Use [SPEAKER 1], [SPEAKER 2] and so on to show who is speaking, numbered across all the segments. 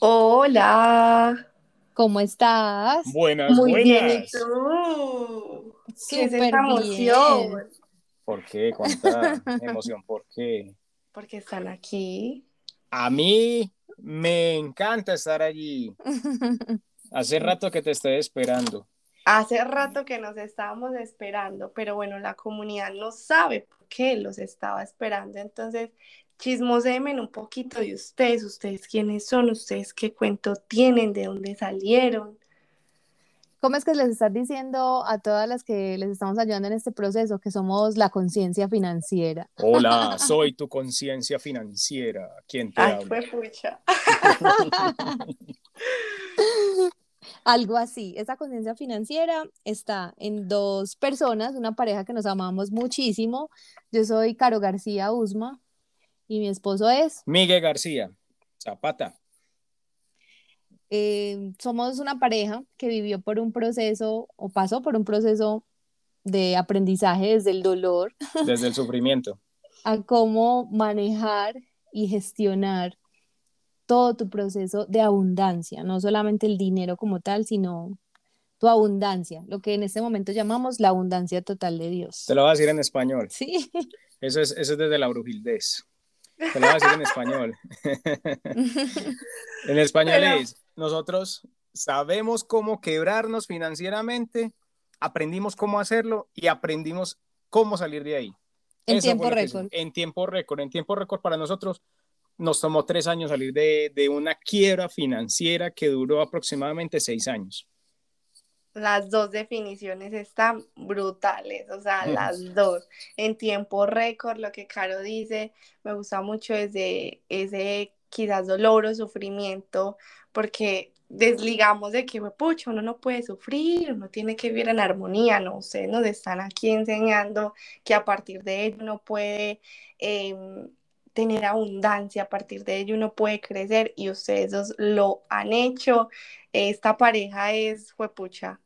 [SPEAKER 1] Hola.
[SPEAKER 2] ¿Cómo estás?
[SPEAKER 3] Buenas,
[SPEAKER 1] Muy
[SPEAKER 3] buenas.
[SPEAKER 1] bien, ¿y tú? ¿Qué es esta emoción?
[SPEAKER 2] bien.
[SPEAKER 3] ¿Por qué? Cuánta emoción, ¿por qué?
[SPEAKER 1] Porque están aquí.
[SPEAKER 3] A mí me encanta estar allí. Hace rato que te estoy esperando.
[SPEAKER 1] Hace rato que nos estábamos esperando, pero bueno, la comunidad no sabe por qué los estaba esperando. Entonces, chismosémen un poquito de ustedes, ustedes quiénes son, ustedes qué cuento tienen, de dónde salieron.
[SPEAKER 2] ¿Cómo es que les estás diciendo a todas las que les estamos ayudando en este proceso que somos la conciencia financiera?
[SPEAKER 3] Hola, soy tu conciencia financiera. ¿Quién te
[SPEAKER 1] Ay,
[SPEAKER 3] habla?
[SPEAKER 1] fue pucha.
[SPEAKER 2] Algo así. Esa conciencia financiera está en dos personas, una pareja que nos amamos muchísimo. Yo soy Caro García Usma y mi esposo es.
[SPEAKER 3] Miguel García, Zapata.
[SPEAKER 2] eh, somos una pareja que vivió por un proceso o pasó por un proceso de aprendizaje desde el dolor
[SPEAKER 3] Desde el sufrimiento.
[SPEAKER 2] a cómo manejar y gestionar todo tu proceso de abundancia, no solamente el dinero como tal, sino tu abundancia, lo que en este momento llamamos la abundancia total de Dios.
[SPEAKER 3] Te lo voy a decir en español.
[SPEAKER 2] Sí,
[SPEAKER 3] Eso es, eso es desde la brujildez. Te lo voy a decir en español. En español
[SPEAKER 1] Pero-
[SPEAKER 3] es, nosotros sabemos cómo quebrarnos financieramente, aprendimos cómo hacerlo y aprendimos cómo salir de ahí.
[SPEAKER 2] en
[SPEAKER 3] Eso
[SPEAKER 2] tiempo récord.
[SPEAKER 3] En tiempo récord. En tiempo récord para nosotros nos tomó tres años salir de, de una quiebra financiera que duró aproximadamente seis años.
[SPEAKER 1] Las dos definiciones están brutales, o sea, las dos. En tiempo récord, lo que Caro dice, me gusta mucho desde ese quizás dolor o sufrimiento, porque desligamos de que, pucha, uno no puede sufrir, uno tiene que vivir en armonía, ¿no? Ustedes nos están aquí enseñando que a partir de ello uno puede em, tener abundancia, a partir de ello uno puede crecer y ustedes dos lo han hecho. Esta pareja es, juepucha,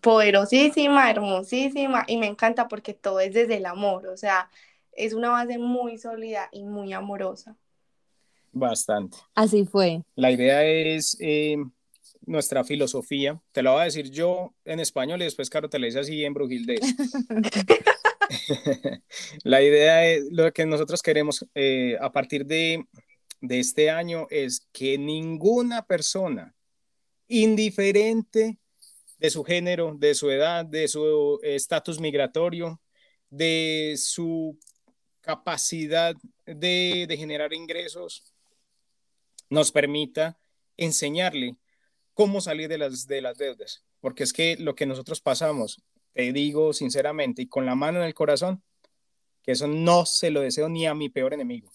[SPEAKER 1] poderosísima, hermosísima y me encanta porque todo es desde el amor, o sea, es una base muy sólida y muy amorosa.
[SPEAKER 3] Bastante.
[SPEAKER 2] Así fue.
[SPEAKER 3] La idea es eh, nuestra filosofía. Te lo voy a decir yo en español y después, Caro, te lo dice así en brujildez. La idea es lo que nosotros queremos eh, a partir de, de este año es que ninguna persona, indiferente de su género, de su edad, de su estatus migratorio, de su capacidad de, generar ingresos, nos permita enseñarle cómo salir de las, de las deudas. Porque es que lo que nosotros pasamos, te digo sinceramente y con la mano en el corazón, que eso no se lo deseo ni a mi peor enemigo.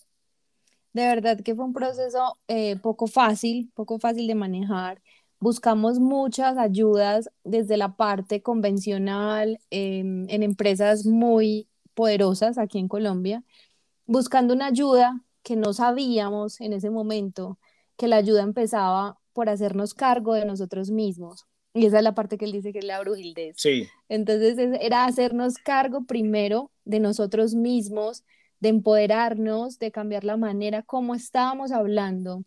[SPEAKER 2] De verdad que fue un proceso eh, poco fácil, poco fácil de manejar. Buscamos muchas ayudas desde la parte convencional em, en empresas muy poderosas aquí en Colombia, buscando una ayuda que no sabíamos en ese momento que la ayuda empezaba por hacernos cargo de nosotros mismos. Y esa es la parte que él dice que es la brujildez.
[SPEAKER 3] Sí,
[SPEAKER 2] Entonces es- era hacernos cargo primero de nosotros mismos, de empoderarnos, de cambiar la manera como estábamos hablando,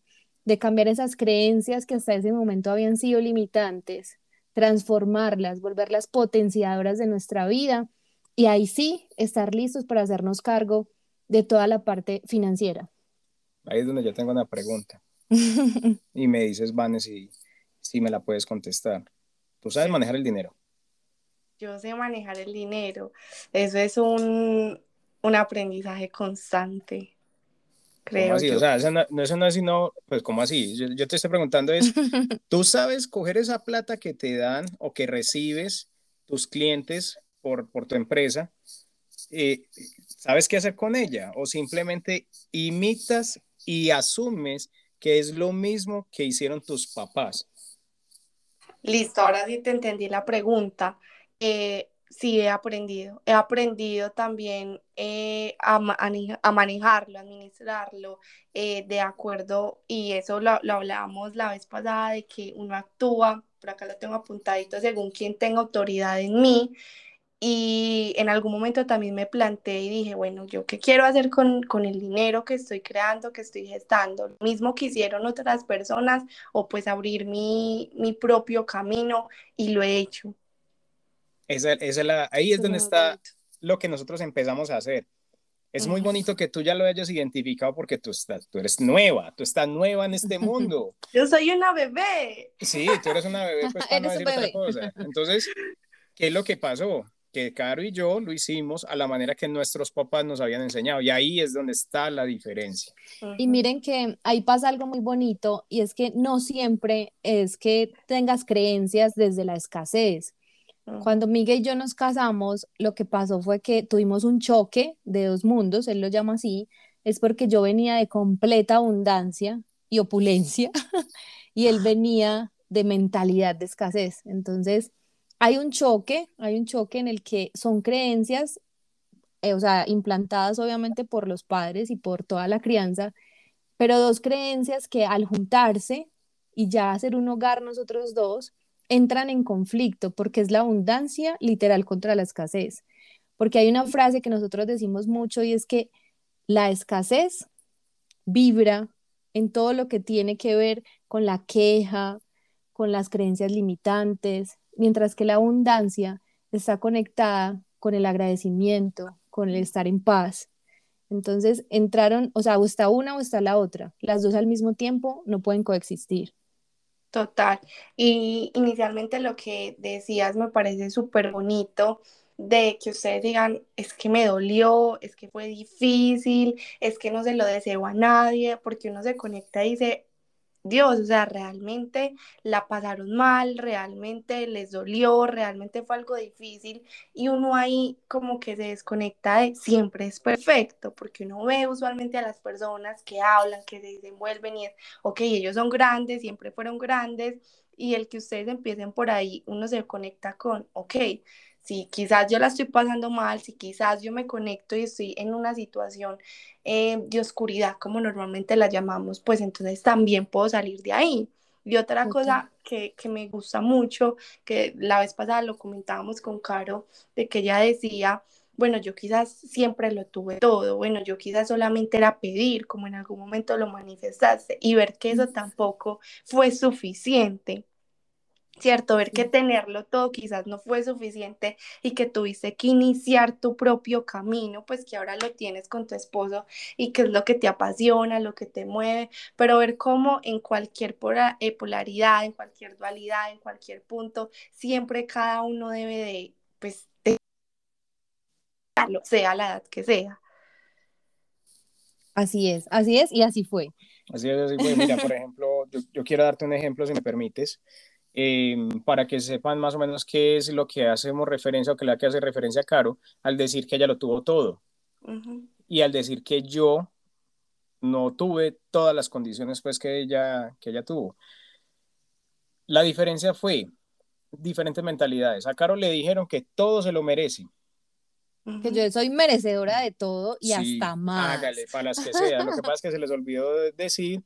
[SPEAKER 2] de cambiar esas creencias que hasta ese momento habían sido limitantes, transformarlas, volverlas potenciadoras de nuestra vida y ahí sí estar listos para hacernos cargo de toda la parte financiera.
[SPEAKER 3] ahí es donde yo tengo una pregunta. Y me dices, Vanes, si, si me la puedes contestar. Tú sabes manejar el dinero.
[SPEAKER 1] Yo sé manejar el dinero, eso es un, un aprendizaje constante, creo
[SPEAKER 3] ¿Cómo así?
[SPEAKER 1] yo.
[SPEAKER 3] O sea, eso no, no- eso no es sino, pues, ¿cómo así? Yo, yo te estoy preguntando es, ¿tú sabes coger esa plata que te dan o que recibes tus clientes por, por tu empresa? eh, ¿sabes qué hacer con ella? ¿O simplemente imitas y asumes que es lo mismo que hicieron tus papás?
[SPEAKER 1] Listo, ahora sí te entendí la pregunta. Eh, sí, he aprendido. He aprendido también eh, a, ma- ane- a manejarlo, administrarlo eh, de acuerdo, y eso lo, lo hablábamos la vez pasada, de que uno actúa, por acá lo tengo apuntadito, según quien tenga autoridad en mí, Y en algún momento también me planteé y dije, bueno, ¿yo qué quiero hacer con, con el dinero que estoy creando, que estoy gestando? Lo mismo que hicieron otras personas o pues abrir mi, mi propio camino y lo he hecho.
[SPEAKER 3] Esa, esa la, ahí es donde está lo que nosotros empezamos a hacer. Es muy bonito que tú ya lo hayas identificado porque tú, estás, tú eres nueva, tú estás nueva en este mundo.
[SPEAKER 1] Yo soy una bebé.
[SPEAKER 3] Sí, tú eres una bebé, pues para no decir otra cosa. Entonces, ¿qué es lo que pasó? Que Caro y yo lo hicimos a la manera que nuestros papás nos habían enseñado y ahí es donde está la diferencia.
[SPEAKER 2] Y miren que ahí pasa algo muy bonito y es que no siempre es que tengas creencias desde la escasez cuando Miguel y yo nos casamos, lo que pasó fue que tuvimos un choque de dos mundos, él lo llama así, es porque yo venía de completa abundancia y opulencia y él venía de mentalidad de escasez. Entonces, hay un choque, hay un choque en el que son creencias, eh, o sea, implantadas obviamente por los padres y por toda la crianza, pero dos creencias que al juntarse y ya hacer un hogar nosotros dos, entran en conflicto porque es la abundancia literal contra la escasez. Porque hay una frase que nosotros decimos mucho y es que la escasez vibra en todo lo que tiene que ver con la queja, con las creencias limitantes, mientras que la abundancia está conectada con el agradecimiento, con el estar en paz. Entonces entraron, o sea, o está una o está la otra. Las dos al mismo tiempo no pueden coexistir.
[SPEAKER 1] Total. Y inicialmente lo que decías me parece súper bonito de que ustedes digan, es que me dolió, es que fue difícil, es que no se lo deseo a nadie, porque uno se conecta y dice, Dios, o sea, realmente la pasaron mal, realmente les dolió, realmente fue algo difícil y uno ahí como que se desconecta de siempre es perfecto, porque uno ve usualmente a las personas que hablan, que se desenvuelven y es, ok, ellos son grandes, siempre fueron grandes y el que ustedes empiecen por ahí, uno se conecta con, ok, si quizás yo la estoy pasando mal, si quizás yo me conecto y estoy en una situación eh, de oscuridad, como normalmente la llamamos, pues entonces también puedo salir de ahí. Y otra cosa que, que, me gusta mucho, que la vez pasada lo comentábamos con Caro, de que ella decía, bueno, yo quizás siempre lo tuve todo, bueno, yo quizás solamente era pedir, como en algún momento lo manifestaste, y ver que eso tampoco fue suficiente. ¿Cierto? Ver que tenerlo todo quizás no fue suficiente y que tuviste que iniciar tu propio camino, pues que ahora lo tienes con tu esposo y que es lo que te apasiona, lo que te mueve, pero ver cómo en cualquier eh, polaridad, en cualquier dualidad, en cualquier punto, siempre cada uno debe de, pues, de sea la edad que sea.
[SPEAKER 2] Así es, así es y así fue.
[SPEAKER 3] Así es, así fue. Mira, por ejemplo, yo, yo quiero darte un ejemplo, si me permites. Em, para que sepan más o menos qué es lo que hacemos referencia o que la que hace referencia a Caro al decir que ella lo tuvo todo y al decir que yo no tuve todas las condiciones pues que ella, que ella tuvo. La diferencia fue diferentes mentalidades. A Caro le dijeron que todo se lo merece.
[SPEAKER 2] Que yo soy merecedora de todo y hasta más.
[SPEAKER 3] Hágale, para las que sea. Lo que pasa es que se les olvidó decir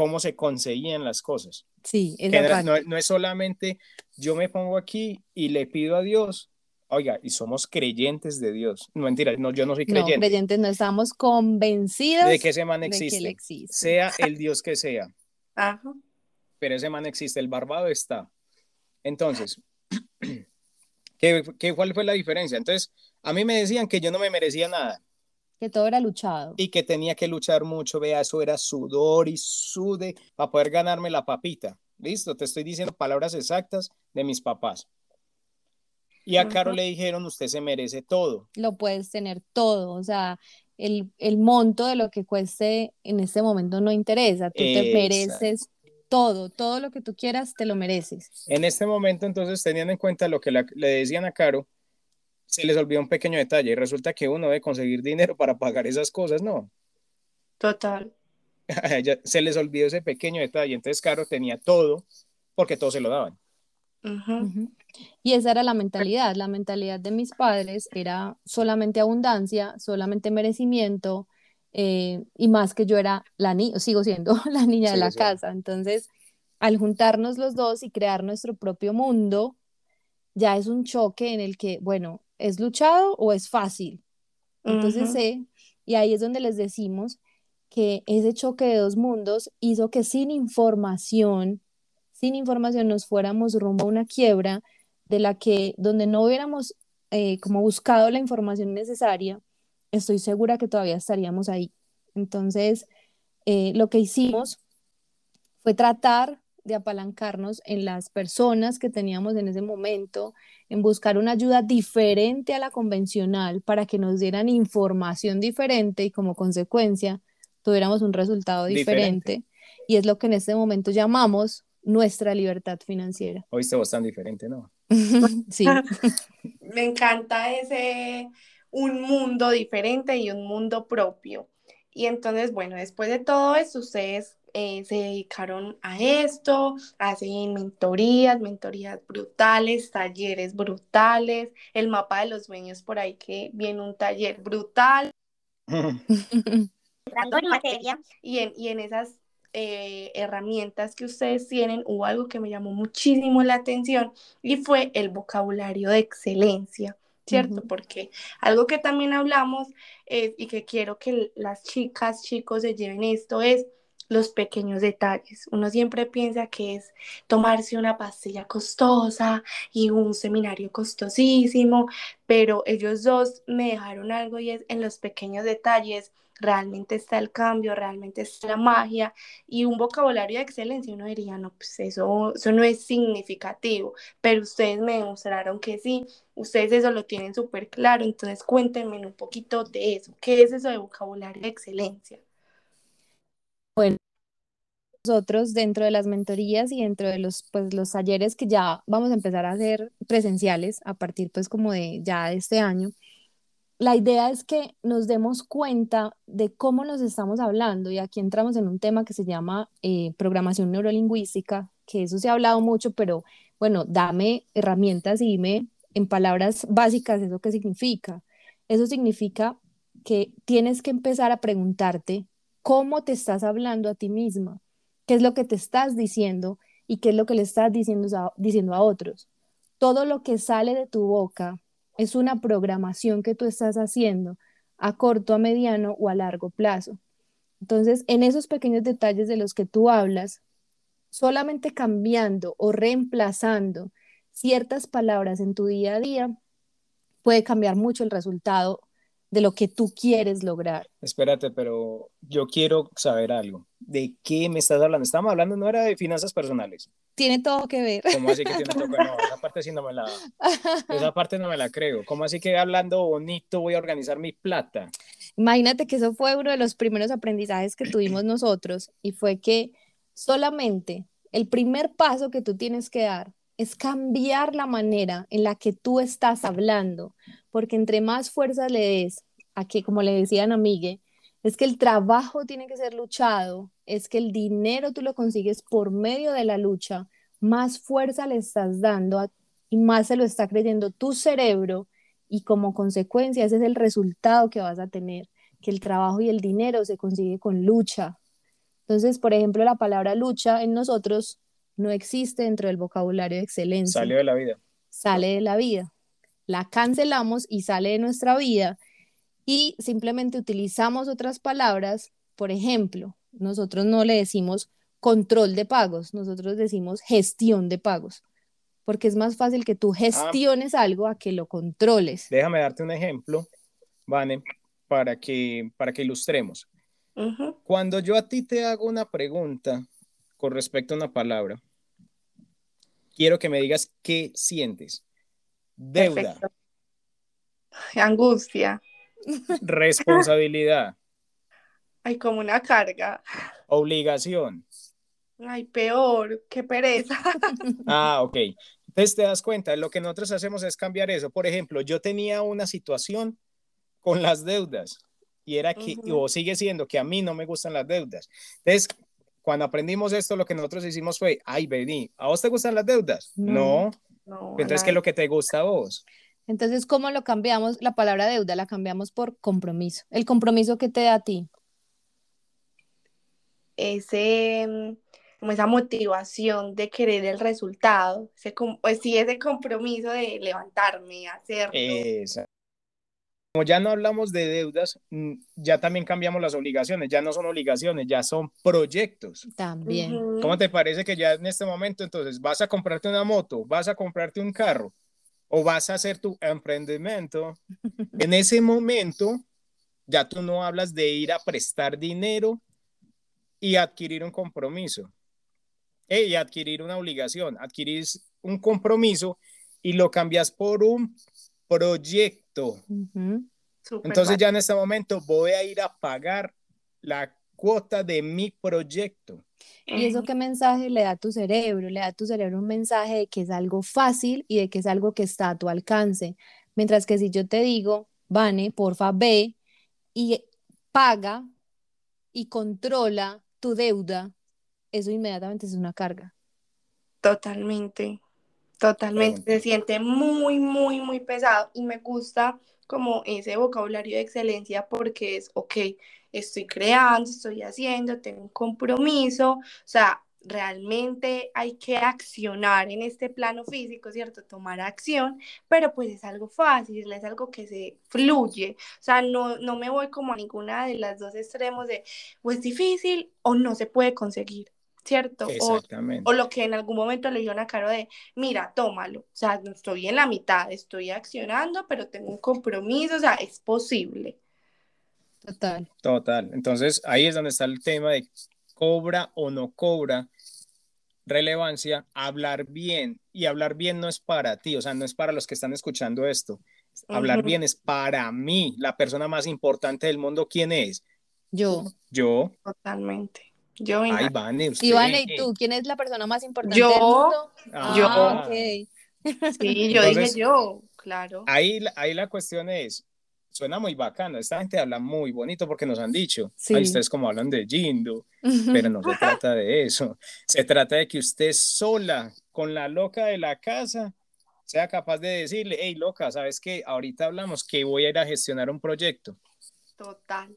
[SPEAKER 3] cómo se conseguían las cosas.
[SPEAKER 2] Sí, es
[SPEAKER 3] no, no, es solamente yo me pongo aquí y le pido a Dios, oiga, y somos creyentes de Dios. No, mentira, no, yo no soy creyente.
[SPEAKER 2] No, creyentes no estamos convencidos
[SPEAKER 3] de que ese man existe, sea el Dios que sea. Ajá. Pero ese man existe, el barbado está. Entonces, ¿qué, ¿qué, cuál fue la diferencia? Entonces, a mí me decían que yo no me merecía nada.
[SPEAKER 2] Que todo era luchado.
[SPEAKER 3] Y que tenía que luchar mucho, vea, eso era sudor y sude para poder ganarme la papita. Listo, te estoy diciendo palabras exactas de mis papás. Y a Caro le dijeron, usted se merece todo.
[SPEAKER 2] Lo puedes tener todo, o sea, el, el monto de lo que cueste en este momento no interesa, tú te mereces todo, todo lo que tú quieras, te lo mereces.
[SPEAKER 3] En este momento, entonces, teniendo en cuenta lo que le decían a Caro, se les olvidó un pequeño detalle y resulta que uno debe conseguir dinero para pagar esas cosas, ¿no?
[SPEAKER 1] Total.
[SPEAKER 3] se les olvidó ese pequeño detalle, entonces Caro tenía todo porque todo se lo daban.
[SPEAKER 2] Y esa era la mentalidad, la mentalidad de mis padres era solamente abundancia, solamente merecimiento, eh, y más que yo era la niña, sigo siendo la niña de la casa. Entonces, al juntarnos los dos y crear nuestro propio mundo, ya es un choque en el que, bueno, ¿Es luchado o es fácil? Entonces sé, y ahí es donde les decimos que ese choque de dos mundos hizo que sin información, sin información nos fuéramos rumbo a una quiebra de la que, donde no hubiéramos eh, como buscado la información necesaria, estoy segura que todavía estaríamos ahí. Entonces, eh, lo que hicimos fue tratar de apalancarnos en las personas que teníamos en ese momento, en buscar una ayuda diferente a la convencional para que nos dieran información diferente y como consecuencia tuviéramos un resultado diferente. Y es lo que en este momento llamamos nuestra libertad financiera.
[SPEAKER 3] Hoy estamos tan diferente, ¿no?
[SPEAKER 2] sí.
[SPEAKER 1] Me encanta ese un mundo diferente y un mundo propio. Y entonces, bueno, después de todo eso, ustedes eh, se dedicaron a esto, hacen mentorías, mentorías brutales, talleres brutales, el mapa de los sueños por ahí que viene un taller brutal. y, en, y en esas eh, herramientas que ustedes tienen, hubo algo que me llamó muchísimo la atención y fue el vocabulario de excelencia. ¿Cierto? Porque algo que también hablamos y que quiero que las chicas, chicos se lleven esto es los pequeños detalles. Uno siempre piensa que es tomarse una pastilla costosa y un seminario costosísimo, pero ellos dos me dejaron algo y es en los pequeños detalles realmente está el cambio, realmente está la magia y un vocabulario de excelencia. Uno diría, no, pues eso, eso no es significativo, pero ustedes me demostraron que sí, ustedes eso lo tienen súper claro, entonces cuéntenme un poquito de eso. ¿Qué es eso de vocabulario de excelencia?
[SPEAKER 2] Bueno, nosotros dentro de las mentorías y dentro de los, pues, los talleres que ya vamos a empezar a hacer presenciales a partir pues como de ya de este año, la idea es que nos demos cuenta de cómo nos estamos hablando y aquí entramos en un tema que se llama eh, programación neurolingüística, que eso se ha hablado mucho, pero bueno, dame herramientas y dime en palabras básicas eso qué significa. Eso significa que tienes que empezar a preguntarte cómo te estás hablando a ti misma, qué es lo que te estás diciendo y qué es lo que le estás diciendo a, diciendo a otros. Todo lo que sale de tu boca es una programación que tú estás haciendo a corto, a mediano o a largo plazo. Entonces, en esos pequeños detalles de los que tú hablas, solamente cambiando o reemplazando ciertas palabras en tu día a día, puede cambiar mucho el resultado de lo que tú quieres lograr.
[SPEAKER 3] Espérate, pero yo quiero saber algo. ¿De qué me estás hablando? Estamos hablando, no era de finanzas personales.
[SPEAKER 2] Tiene todo que ver.
[SPEAKER 3] ¿Cómo así que tiene todo que ver? No, esa parte sí no me la, esa parte no me la creo. ¿Cómo así que hablando bonito voy a organizar mi plata?
[SPEAKER 2] Imagínate que eso fue uno de los primeros aprendizajes que tuvimos nosotros y fue que solamente el primer paso que tú tienes que dar es cambiar la manera en la que tú estás hablando, porque entre más fuerza le des a que, como le decían a Miguel, es que el trabajo tiene que ser luchado, es que el dinero tú lo consigues por medio de la lucha, más fuerza le estás dando y más se lo está creyendo tu cerebro y como consecuencia ese es el resultado que vas a tener, que el trabajo y el dinero se consigue con lucha. Entonces, por ejemplo, la palabra lucha en nosotros no existe dentro del vocabulario de excelencia.
[SPEAKER 3] Sale de la vida.
[SPEAKER 2] Sale de la vida. La cancelamos y sale de nuestra vida y simplemente utilizamos otras palabras. Por ejemplo, nosotros no le decimos control de pagos, nosotros decimos gestión de pagos, porque es más fácil que tú ah. gestiones algo a que lo controles.
[SPEAKER 3] Déjame darte un ejemplo, Vane, para que, para que ilustremos. Cuando yo a ti te hago una pregunta con respecto a una palabra, quiero que me digas qué sientes. Deuda.
[SPEAKER 1] Angustia.
[SPEAKER 3] Responsabilidad.
[SPEAKER 1] Ay, como una carga.
[SPEAKER 3] Obligación.
[SPEAKER 1] Ay, peor, qué pereza.
[SPEAKER 3] Ah, ok. Entonces te das cuenta, lo que nosotros hacemos es cambiar eso. Por ejemplo, yo tenía una situación con las deudas y era que, o sigue siendo que a mí no me gustan las deudas. Entonces, cuando aprendimos esto, lo que nosotros hicimos fue, ay, vení, ¿a vos te gustan las deudas? No. Entonces, ¿qué es lo que te gusta a vos?
[SPEAKER 2] Entonces, ¿cómo lo cambiamos? La palabra deuda la cambiamos por compromiso. ¿El compromiso que te da a ti?
[SPEAKER 1] Ese, como esa motivación de querer el resultado, ese, pues sí, ese compromiso de levantarme, hacerlo.
[SPEAKER 3] Exacto. Como ya no hablamos de deudas, mm, ya también cambiamos las obligaciones, ya no son obligaciones, ya son proyectos.
[SPEAKER 2] También.
[SPEAKER 3] ¿Cómo te parece que ya en este momento entonces vas a comprarte una moto, vas a comprarte un carro o vas a hacer tu emprendimiento? en ese momento ya tú no hablas de ir a prestar dinero y adquirir un compromiso eh, y adquirir una obligación, adquirir un compromiso y lo cambias por un proyecto. Entonces ya en este momento voy a ir a pagar la cuota de mi proyecto.
[SPEAKER 2] ¿Y eso qué mensaje le da a tu cerebro? Le da a tu cerebro un mensaje de que es algo fácil y de que es algo que está a tu alcance. Mientras que si yo te digo, Vane, porfa, ve y paga y controla tu deuda, eso inmediatamente es una carga.
[SPEAKER 1] Totalmente. Totalmente, se siente muy, muy, muy pesado y me gusta como ese vocabulario de excelencia porque es, ok, estoy creando, estoy haciendo, tengo un compromiso, o sea, realmente hay que accionar en este plano físico, ¿cierto? Tomar acción, pero pues es algo fácil, es algo que se fluye, o sea, no, no me voy como a ninguna de las dos extremos de o es difícil o no se puede conseguir. ¿Cierto?
[SPEAKER 3] Exactamente.
[SPEAKER 1] O, lo que en algún momento le dio una Caro de, mira, tómalo, o sea, no estoy en la mitad, estoy accionando, pero tengo un compromiso, o sea, es posible.
[SPEAKER 2] Total.
[SPEAKER 3] Total. Entonces, ahí es donde está el tema de cobra o no cobra relevancia, hablar bien. Y hablar bien no es para ti, o sea, no es para los que están escuchando esto. Hablar bien es para mí, la persona más importante del mundo. ¿Quién es?
[SPEAKER 2] Yo.
[SPEAKER 3] Yo.
[SPEAKER 1] Totalmente. Yo,
[SPEAKER 3] Ay, Vane, usted.
[SPEAKER 2] Ivane, ¿y tú? ¿Quién es la persona más importante
[SPEAKER 1] yo,
[SPEAKER 2] del mundo?
[SPEAKER 1] Ah, yo.
[SPEAKER 2] Okay.
[SPEAKER 1] Sí, yo dije yo, claro.
[SPEAKER 3] Ahí, ahí la cuestión es, suena muy bacano, esta gente habla muy bonito porque nos han dicho, sí. ustedes como hablan de Jindo, pero no se trata de eso, se trata de que usted sola, con la loca de la casa, sea capaz de decirle, hey loca, ¿sabes qué? Ahorita hablamos que voy a ir a gestionar un proyecto.
[SPEAKER 1] Total.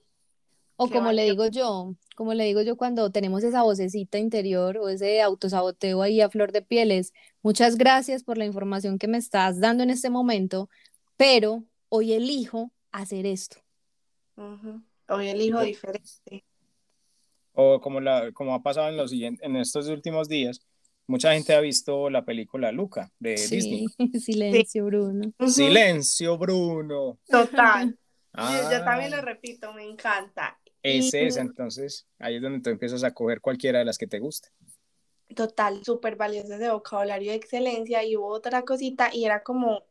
[SPEAKER 2] O como le digo yo, como le digo yo cuando tenemos esa vocecita interior o ese autosaboteo ahí a flor de pieles, muchas gracias por la información que me estás dando en este momento, pero hoy elijo hacer esto.
[SPEAKER 1] Hoy elijo diferente.
[SPEAKER 3] O como, la, como ha pasado en, los, en estos últimos días, mucha gente ha visto la película Luca de
[SPEAKER 2] sí,
[SPEAKER 3] Disney.
[SPEAKER 2] Silencio, Bruno.
[SPEAKER 3] Silencio, Bruno.
[SPEAKER 1] Total. Ah. Yo también lo repito, me encanta.
[SPEAKER 3] Es esa, entonces ahí es donde tú empiezas a coger cualquiera de las que te guste.
[SPEAKER 1] Total, súper valioso ese vocabulario de excelencia y hubo otra cosita y era como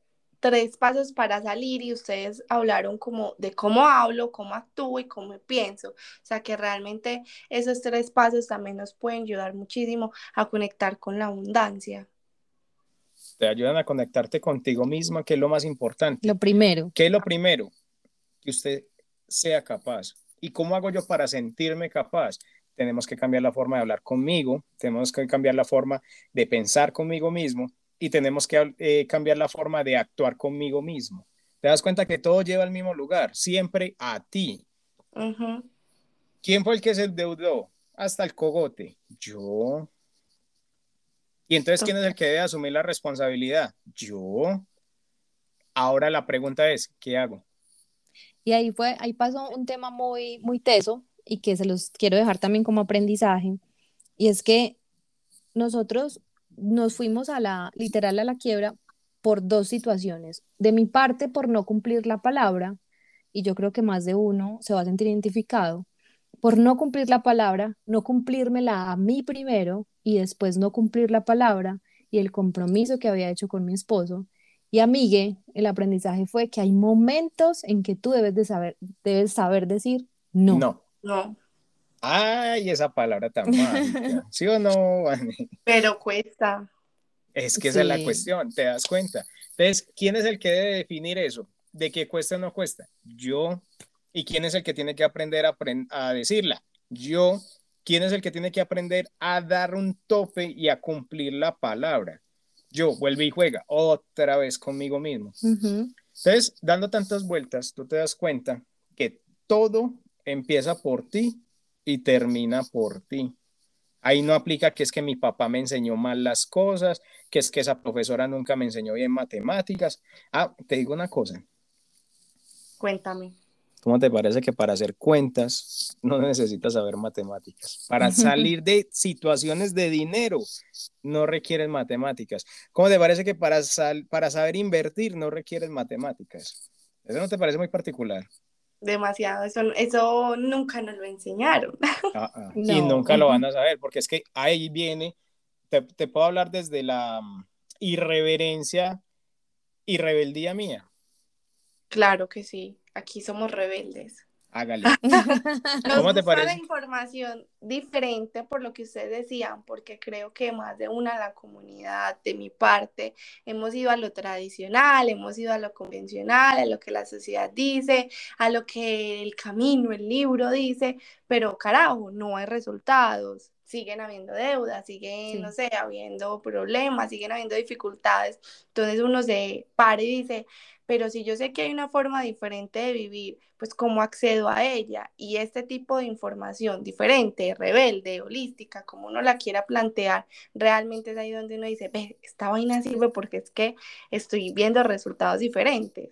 [SPEAKER 1] tres pasos para salir y ustedes hablaron como de cómo hablo, cómo actúo y cómo pienso. O sea que realmente esos tres pasos también nos pueden ayudar muchísimo a conectar con la abundancia.
[SPEAKER 3] Te ayudan a conectarte contigo misma, que es lo más importante.
[SPEAKER 2] Lo primero.
[SPEAKER 3] ¿Qué es lo primero? Que usted sea capaz. ¿Y cómo hago yo para sentirme capaz? Tenemos que cambiar la forma de hablar conmigo, tenemos que cambiar la forma de pensar conmigo mismo y tenemos que eh, cambiar la forma de actuar conmigo mismo. Te das cuenta que todo lleva al mismo lugar, siempre a ti. ¿Quién fue el que se endeudó? Hasta el cogote. Yo. Y entonces, ¿quién es el que debe asumir la responsabilidad? Yo. Ahora la pregunta es, ¿qué hago?
[SPEAKER 2] Y ahí fue, ahí pasó un tema muy, muy teso y que se los quiero dejar también como aprendizaje. Y es que nosotros nos fuimos a la, literal a la quiebra por dos situaciones. De mi parte, por no cumplir la palabra, y yo creo que más de uno se va a sentir identificado, por no cumplir la palabra, no cumplírmela a mí primero y después no cumplir la palabra y el compromiso que había hecho con mi esposo. Y amigue, el aprendizaje fue que hay momentos en que tú debes de saber, debes saber decir no.
[SPEAKER 3] No.
[SPEAKER 1] No.
[SPEAKER 3] Ay, esa palabra tan mágica. ¿Sí o no,
[SPEAKER 1] Pero cuesta.
[SPEAKER 3] Es que esa es la cuestión, te das cuenta. Entonces, ¿quién es el que debe definir eso? ¿De qué cuesta o no cuesta? Yo. ¿Y quién es el que tiene que aprender a, a decirla? Yo. ¿Quién es el que tiene que aprender a dar un tope y a cumplir la palabra? Yo vuelve y juega otra vez conmigo mismo. Entonces, dando tantas vueltas, tú te das cuenta que todo empieza por ti y termina por ti. Ahí no aplica que es que mi papá me enseñó mal las cosas, que es que esa profesora nunca me enseñó bien matemáticas. Ah, te digo una cosa.
[SPEAKER 1] Cuéntame.
[SPEAKER 3] ¿Cómo te parece que para hacer cuentas no necesitas saber matemáticas? Para salir de situaciones de dinero no requieres matemáticas. ¿Cómo te parece que para, para saber invertir no requieres matemáticas? ¿Eso no te parece muy particular?
[SPEAKER 1] demasiado. Eso, eso nunca nos lo enseñaron.
[SPEAKER 3] Ah, ah. Y nunca lo van a saber, porque es que ahí viene, te, te puedo hablar desde la mm, irreverencia y rebeldía mía.
[SPEAKER 1] Claro que sí, aquí somos rebeldes.
[SPEAKER 3] Hágale.
[SPEAKER 1] ¿Cómo te parece? la información diferente por lo que ustedes decían, porque creo que más de una de la comunidad, de mi parte, hemos ido a lo tradicional, hemos ido a lo convencional, a lo que la sociedad dice, a lo que el camino, el libro dice, pero carajo, no hay resultados siguen habiendo deudas, siguen, no sé, habiendo problemas, siguen habiendo dificultades. Entonces uno se para y dice, pero si yo sé que hay una forma diferente de vivir, pues cómo accedo a ella. Y este tipo de información diferente, rebelde, holística, como uno la quiera plantear, realmente es ahí donde uno dice, ve, esta vaina sirve porque es que estoy viendo resultados diferentes.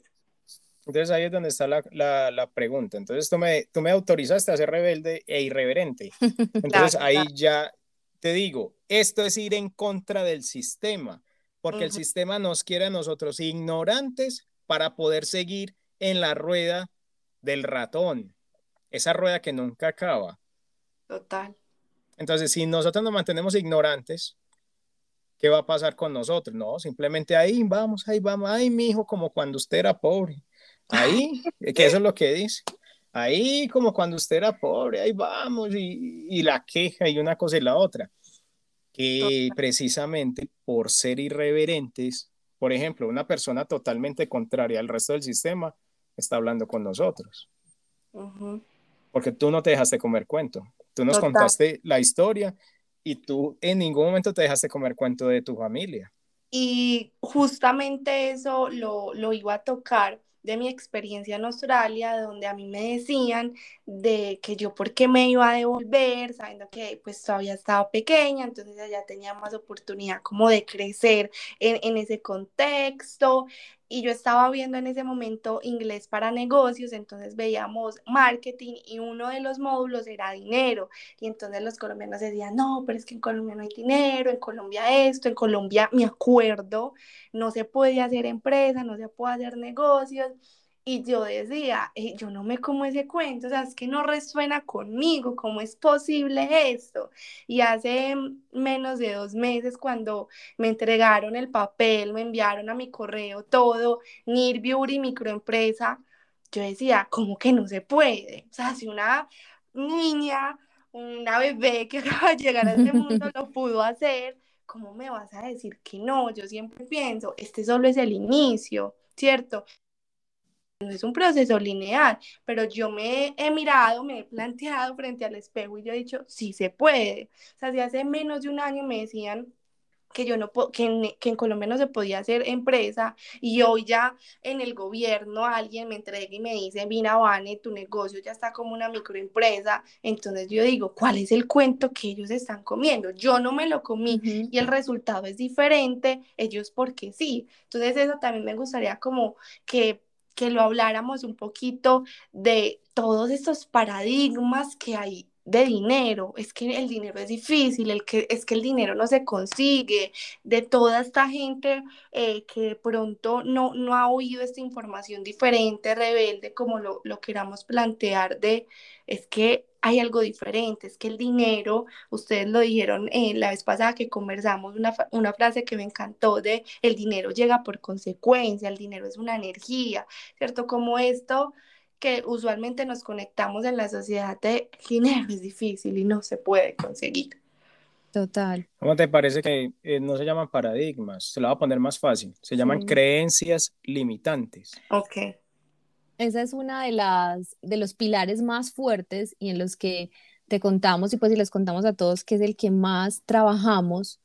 [SPEAKER 3] Entonces ahí es donde está la, la, la, pregunta. Entonces tú me, tú me autorizaste a ser rebelde e irreverente. Entonces ahí ya te digo, esto es ir en contra del sistema, porque el sistema nos quiere a nosotros ignorantes para poder seguir en la rueda del ratón, esa rueda que nunca acaba.
[SPEAKER 1] Total.
[SPEAKER 3] Entonces, si nosotros nos mantenemos ignorantes, ¿qué va a pasar con nosotros? No, simplemente ahí vamos, ahí vamos, ay, mi hijo, como cuando usted era pobre. Ahí, que eso es lo que dice. Ahí, como cuando usted era pobre, ahí vamos, y, y la queja y una cosa y la otra. Que precisamente por ser irreverentes, por ejemplo, una persona totalmente contraria al resto del sistema está hablando con nosotros. Porque tú no te dejaste comer cuento. Tú nos contaste la historia y tú en ningún momento te dejaste comer cuento de tu familia.
[SPEAKER 1] Y justamente eso lo, lo iba a tocar de mi experiencia en Australia, donde a mí me decían de que yo por qué me iba a devolver, sabiendo que pues todavía estaba pequeña, entonces ya tenía más oportunidad como de crecer en, en ese contexto, y yo estaba viendo en ese momento inglés para negocios, entonces veíamos marketing y uno de los módulos era dinero. Y entonces los colombianos decían, no, pero es que en Colombia no hay dinero, en Colombia esto, en Colombia me acuerdo, no se puede hacer empresa, no se puede hacer negocios. Y yo decía, eh, yo no me como ese cuento, o sea, es que no resuena conmigo, ¿cómo es posible esto? Y hace menos de dos meses, cuando me entregaron el papel, me enviaron a mi correo todo, NIR Beauty, microempresa, yo decía, ¿cómo que no se puede? O sea, si una niña, una bebé que acaba de llegar a este mundo lo pudo hacer, ¿cómo me vas a decir que no? Yo siempre pienso, este solo es el inicio, ¿cierto? No es un proceso lineal, pero yo me he mirado, me he planteado frente al espejo y yo he dicho, sí se puede. O sea, si hace menos de un año me decían que yo no que en, que en Colombia no se podía hacer empresa y hoy ya en el gobierno alguien me entrega y me dice, mira, Vane, tu negocio ya está como una microempresa, entonces yo digo, ¿cuál es el cuento que ellos están comiendo? Yo no me lo comí y el resultado es diferente, ellos porque sí. Entonces eso también me gustaría como que que lo habláramos un poquito de todos estos paradigmas que hay de dinero, es que el dinero es difícil, el que, es que el dinero no se consigue, de toda esta gente eh, que de pronto no, no ha oído esta información diferente, rebelde, como lo, lo queramos plantear, de es que hay algo diferente, es que el dinero, ustedes lo dijeron eh, la vez pasada que conversamos, una, una frase que me encantó de el dinero llega por consecuencia, el dinero es una energía, ¿cierto? Como esto que usualmente nos conectamos en la sociedad de dinero es difícil y no se puede conseguir.
[SPEAKER 2] Total.
[SPEAKER 3] ¿Cómo te parece que eh, no se llaman paradigmas? Se lo voy a poner más fácil. Se llaman creencias limitantes.
[SPEAKER 1] Ok.
[SPEAKER 2] Esa es una de las de los pilares más fuertes y en los que te contamos y pues y les contamos a todos que es el que más trabajamos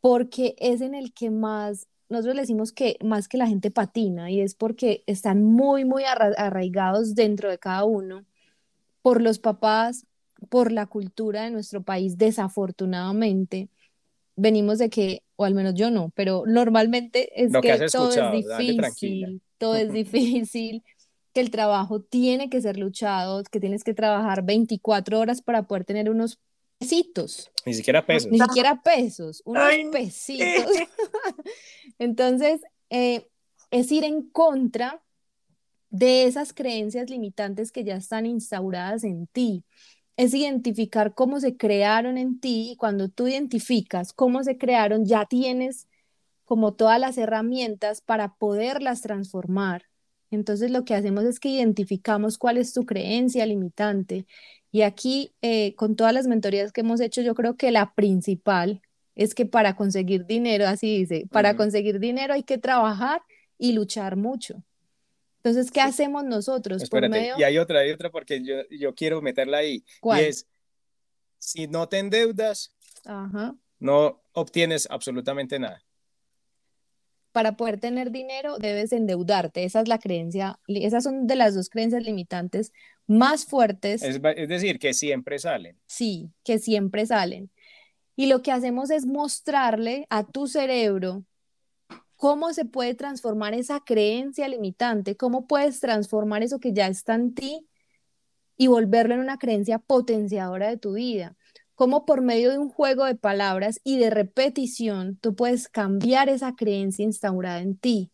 [SPEAKER 2] porque es en el que más nosotros le decimos que más que la gente patina y es porque están muy, muy arraigados dentro de cada uno por los papás, por la cultura de nuestro país, desafortunadamente, venimos de que, o al menos yo no, pero normalmente es que, todo es difícil, todo es difícil, que el trabajo tiene que ser luchado, que tienes que trabajar 24 horas para poder tener unos pesitos.
[SPEAKER 3] Ni siquiera pesos.
[SPEAKER 2] Ni siquiera pesos, unos pesitos. Entonces, eh, es ir en contra de esas creencias limitantes que ya están instauradas en ti. Es identificar cómo se crearon en ti y cuando tú identificas cómo se crearon, ya tienes como todas las herramientas para poderlas transformar. Entonces lo que hacemos es que identificamos cuál es tu creencia limitante. Y aquí, eh, con todas las mentorías que hemos hecho, yo creo que la principal es que para conseguir dinero, así dice, para conseguir dinero hay que trabajar y luchar mucho. Entonces, ¿qué hacemos nosotros?
[SPEAKER 3] Espérate, y hay otra, hay otra porque yo, yo quiero meterla ahí. ¿Cuál? Y es, si no te endeudas, no obtienes absolutamente nada.
[SPEAKER 2] Para poder tener dinero debes endeudarte. Esa es la creencia, esas son de las dos creencias limitantes más fuertes.
[SPEAKER 3] Es, es decir, que siempre salen.
[SPEAKER 2] Sí, que siempre salen. Y lo que hacemos es mostrarle a tu cerebro ¿Cómo se puede transformar esa creencia limitante? ¿Cómo puedes transformar eso que ya está en ti y volverlo en una creencia potenciadora de tu vida? ¿Cómo por medio de un juego de palabras y de repetición tú puedes cambiar esa creencia instaurada en ti?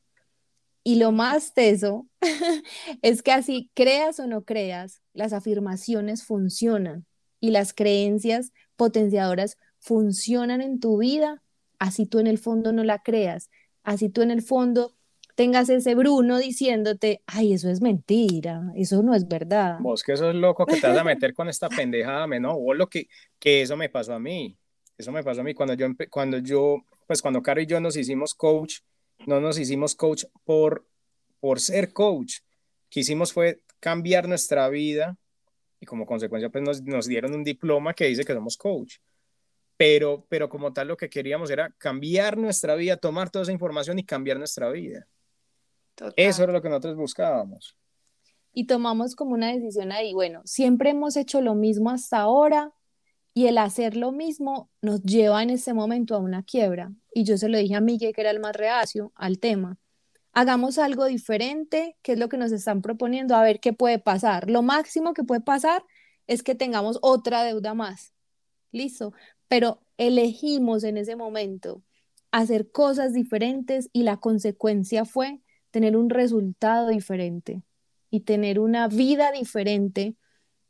[SPEAKER 2] Y lo más teso es que así creas o no creas, las afirmaciones funcionan y las creencias potenciadoras funcionan en tu vida, así tú en el fondo no la creas así tú en el fondo tengas ese Bruno diciéndote, ay, eso es mentira, eso no es verdad.
[SPEAKER 3] Vos que eso es loco que te vas a meter con esta pendejada, no, vos lo que, que eso me pasó a mí, eso me pasó a mí cuando yo, cuando yo, pues cuando Caro y yo nos hicimos coach, no nos hicimos coach por, por ser coach, quisimos fue cambiar nuestra vida y como consecuencia pues nos, nos dieron un diploma que dice que somos coach pero, pero como tal lo que queríamos era cambiar nuestra vida, tomar toda esa información y cambiar nuestra vida. Eso era lo que nosotros buscábamos.
[SPEAKER 2] Y tomamos como una decisión ahí, bueno, siempre hemos hecho lo mismo hasta ahora y el hacer lo mismo nos lleva en ese momento a una quiebra. Y yo se lo dije a Miguel, que era el más reacio al tema. Hagamos algo diferente, que es lo que nos están proponiendo, a ver qué puede pasar. Lo máximo que puede pasar es que tengamos otra deuda más. Listo, pero elegimos en ese momento hacer cosas diferentes y la consecuencia fue tener un resultado diferente y tener una vida diferente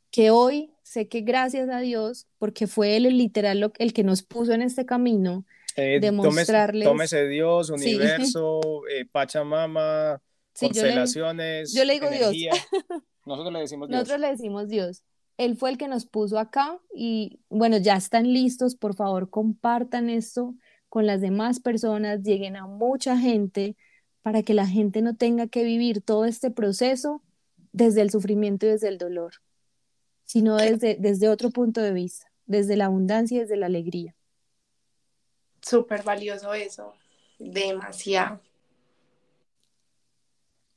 [SPEAKER 2] que hoy sé que gracias a Dios, porque fue él el literal el que nos puso en este camino,
[SPEAKER 3] eh, demostrarles. Tómese, Dios, universo, eh, Pachamama, constelaciones.
[SPEAKER 2] Yo le, digo Dios.
[SPEAKER 3] Nosotros le decimos Dios.
[SPEAKER 2] Nosotros le decimos Dios. Él fue el que nos puso acá y bueno, ya están listos, por favor compartan esto con las demás personas, lleguen a mucha gente para que la gente no tenga que vivir todo este proceso desde el sufrimiento y desde el dolor, sino desde, desde otro punto de vista, desde la abundancia y desde la alegría.
[SPEAKER 1] Súper valioso eso, demasiado.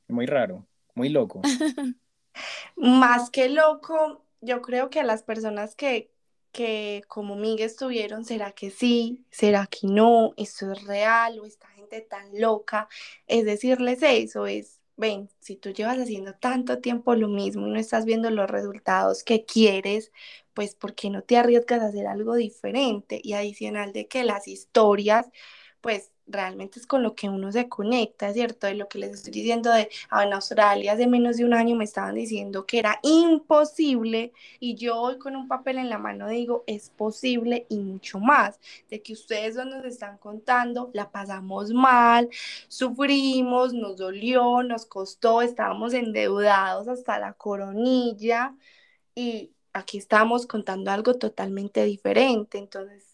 [SPEAKER 3] Muy raro, muy loco.
[SPEAKER 1] Más que loco, yo creo que a las personas que, que como Miguel estuvieron, ¿será que sí? ¿Será que no? ¿Esto es real? ¿O esta tan loca? Es decirles eso, es, ven, si tú llevas haciendo tanto tiempo lo mismo y no estás viendo los resultados que quieres, pues ¿por qué no te arriesgas a hacer algo diferente? Y adicional de que las historias, pues realmente es con lo que uno se conecta, ¿cierto? De lo que les estoy diciendo de ah, en Australia hace menos de un año me estaban diciendo que era imposible y yo hoy con un papel en la mano digo es posible y mucho más, de que ustedes nos están contando, la pasamos mal, sufrimos, nos dolió, nos costó, estábamos endeudados hasta la coronilla y aquí estamos contando algo totalmente diferente, entonces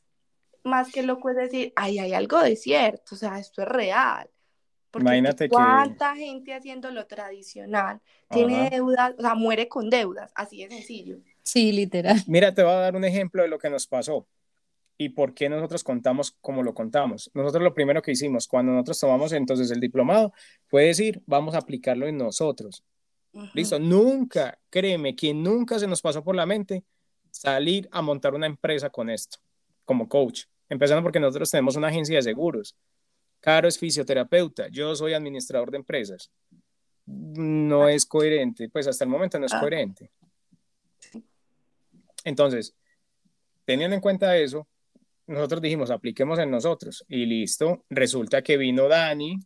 [SPEAKER 1] más que loco es decir, ahí hay algo de cierto, o sea, esto es real. Porque Imagínate cuánta gente haciendo lo tradicional tiene deudas, o sea, muere con deudas, así de sencillo.
[SPEAKER 2] Sí, literal.
[SPEAKER 3] Mira, te voy a dar un ejemplo de lo que nos pasó y por qué nosotros contamos como lo contamos. Nosotros lo primero que hicimos cuando nosotros tomamos entonces el diplomado fue decir, vamos a aplicarlo en nosotros. Listo, nunca, créeme, que nunca se nos pasó por la mente salir a montar una empresa con esto, como coach. Empezando porque nosotros tenemos una agencia de seguros. Caro es fisioterapeuta, yo soy administrador de empresas. No es coherente, pues hasta el momento no es ah. coherente. Entonces, teniendo en cuenta eso, nosotros dijimos, apliquemos en nosotros y listo. Resulta que vino Dani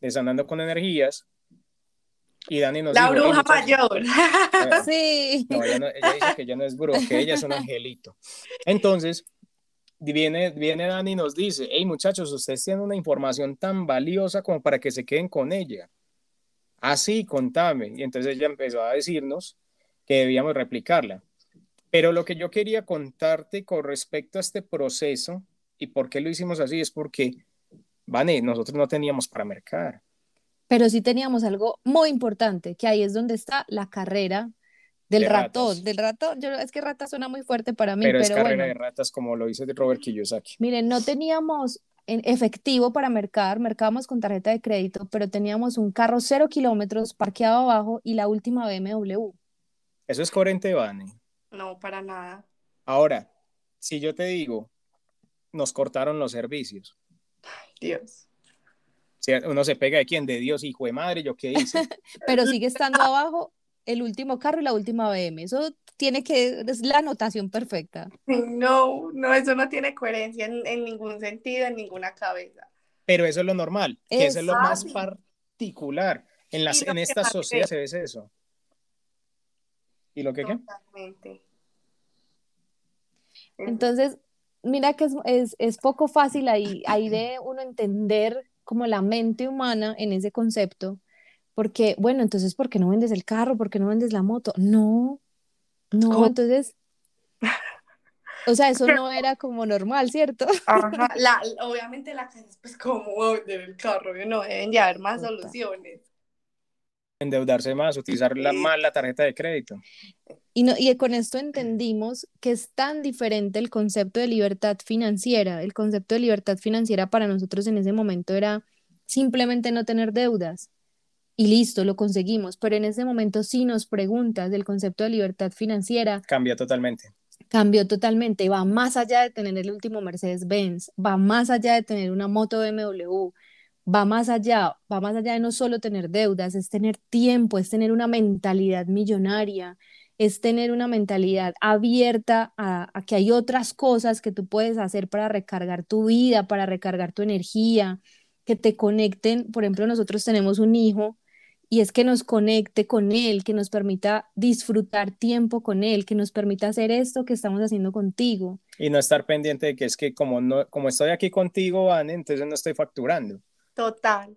[SPEAKER 3] de con Energías y Dani nos
[SPEAKER 1] La bruja mayor.
[SPEAKER 2] sí.
[SPEAKER 3] ella, dice que ella no es bruja, que ella es un angelito. Entonces, viene, viene Dani y nos dice, hey muchachos, ustedes tienen una información tan valiosa como para que se queden con ella. Así, ah, contame. Y entonces ella empezó a decirnos que debíamos replicarla. Pero lo que yo quería contarte con respecto a este proceso y por qué lo hicimos así es porque, Vane, nosotros no teníamos para mercar.
[SPEAKER 2] Pero sí teníamos algo muy importante, que ahí es donde está la carrera del ratón, del ratón. Yo, es que rata suena muy fuerte para mí, pero, pero es carrera
[SPEAKER 3] de ratas como lo dice Robert Kiyosaki.
[SPEAKER 2] Miren, no teníamos en efectivo para mercar, mercábamos con tarjeta de crédito, pero teníamos un carro cero kilómetros parqueado abajo y la última BMW.
[SPEAKER 3] Eso es coherente, Vane.
[SPEAKER 1] No, para nada.
[SPEAKER 3] Ahora, si yo te digo, nos cortaron los servicios.
[SPEAKER 1] Dios.
[SPEAKER 3] Si uno se pega de quién, de Dios, hijo de madre, yo qué hice.
[SPEAKER 2] Pero sigue estando abajo el último carro y la última BM. Eso tiene que, es la anotación perfecta.
[SPEAKER 1] No, no, eso no tiene coherencia en, ningún sentido, en ninguna cabeza.
[SPEAKER 3] Pero eso es lo normal, que eso es lo más particular. En, las, en esta sociedad se ve eso. ¿Y lo que qué?
[SPEAKER 2] Entonces, mira que es, es, poco fácil ahí, ahí de uno entender como la mente humana en ese concepto, porque, bueno, entonces, ¿por qué no vendes el carro? ¿Por qué no vendes la moto? No, no, entonces, o sea, eso no era como normal, ¿cierto?
[SPEAKER 1] Ajá, la, obviamente la casa es pues como vender el carro, no deben ya haber más soluciones
[SPEAKER 3] endeudarse más, utilizar la, más la tarjeta de crédito.
[SPEAKER 2] Y, no, y con esto entendimos que es tan diferente el concepto de libertad financiera. El concepto de libertad financiera para nosotros en ese momento era simplemente no tener deudas. Y listo, lo conseguimos. Pero en ese momento sí nos preguntas del concepto de libertad financiera.
[SPEAKER 3] Cambia totalmente.
[SPEAKER 2] Cambió totalmente. Va más allá de tener el último Mercedes-Benz. Va más allá de tener una moto BMW va más allá, va más allá de no solo tener deudas, es tener tiempo, es tener una mentalidad millonaria, es tener una mentalidad abierta a, que hay otras cosas que tú puedes hacer para recargar tu vida, para recargar tu energía, que te conecten. Por ejemplo, nosotros tenemos un hijo y es que nos conecte con él, que nos permita disfrutar tiempo con él, que nos permita hacer esto que estamos haciendo contigo.
[SPEAKER 3] Y no estar pendiente de que es que como, no, como estoy aquí contigo, Van, entonces no estoy facturando.
[SPEAKER 1] Total.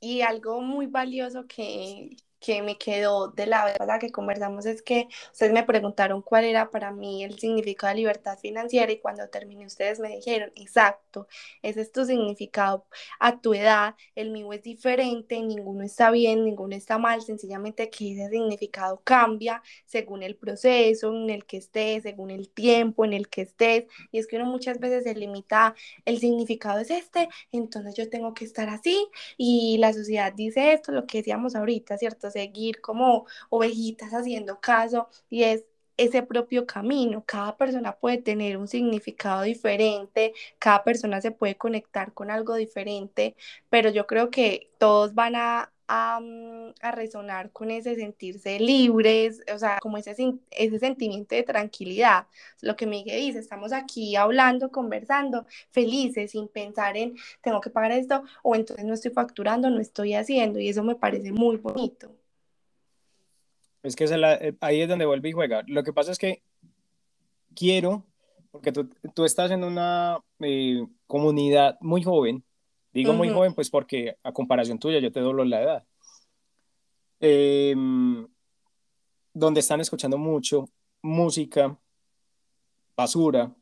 [SPEAKER 1] Y algo muy valioso que, que me quedó de la vez que conversamos es que ustedes me preguntaron cuál era para mí el significado de libertad financiera y cuando terminé ustedes me dijeron, exacto, ese es tu significado a tu edad, el mío es diferente, ninguno está bien, ninguno está mal, sencillamente que ese significado cambia según el proceso en el que estés, según el tiempo en el que estés, y es que uno muchas veces se limita, el significado es este, entonces yo tengo que estar así y la sociedad dice esto, lo que decíamos ahorita, ¿cierto? Seguir como ovejitas haciendo caso y es ese propio camino. Cada persona puede tener un significado diferente, cada persona se puede conectar con algo diferente, pero yo creo que todos van a, a, mm, resonar con ese sentirse libres, o sea, como ese, ese sentimiento de tranquilidad. Lo que Miguel dice, estamos aquí hablando, conversando, felices, sin pensar en tengo que pagar esto o entonces no estoy facturando, no estoy haciendo, y eso me parece muy bonito.
[SPEAKER 3] Es que eh, ahí es donde vuelve y juega. Lo que pasa es que quiero, porque tú, tú estás en una eh, comunidad muy joven, digo muy joven pues porque a comparación tuya yo te doblo la edad, em, donde están escuchando mucho música, basura,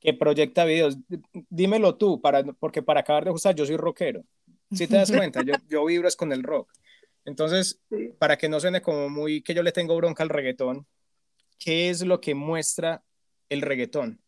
[SPEAKER 3] que proyecta videos. Dímelo tú, para, porque para acabar de ajustar, yo soy rockero. Si te das cuenta, yo, yo vibro es con el rock. Entonces, para que no suene como muy que yo le tengo bronca al reggaetón, ¿qué es lo que muestra el reggaetón?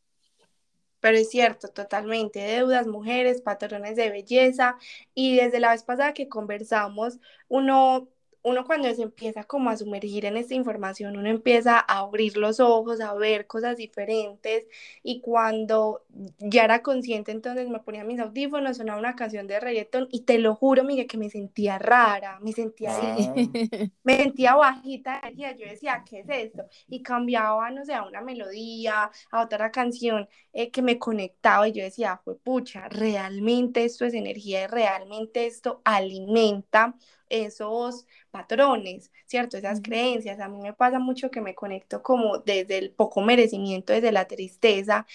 [SPEAKER 1] Pero es cierto, totalmente, deudas, mujeres, patrones de belleza. Y desde la vez pasada que conversamos, uno, uno cuando se empieza como a sumergir en esta información, uno empieza a abrir los ojos, a ver cosas diferentes y cuando ya era consciente entonces me ponía mis audífonos, sonaba una canción de reggaetón y te lo juro, Miguel, que me sentía rara, me sentía,
[SPEAKER 3] Ah.
[SPEAKER 1] me sentía bajita, de energía, yo decía, ¿qué es esto? Y cambiaba, no sé, a una melodía, a otra canción eh, que me conectaba y yo decía, fue pucha, realmente esto es energía y realmente esto alimenta esos patrones, ¿cierto? Esas creencias. A mí me pasa mucho que me conecto como desde el poco merecimiento, desde la tristeza.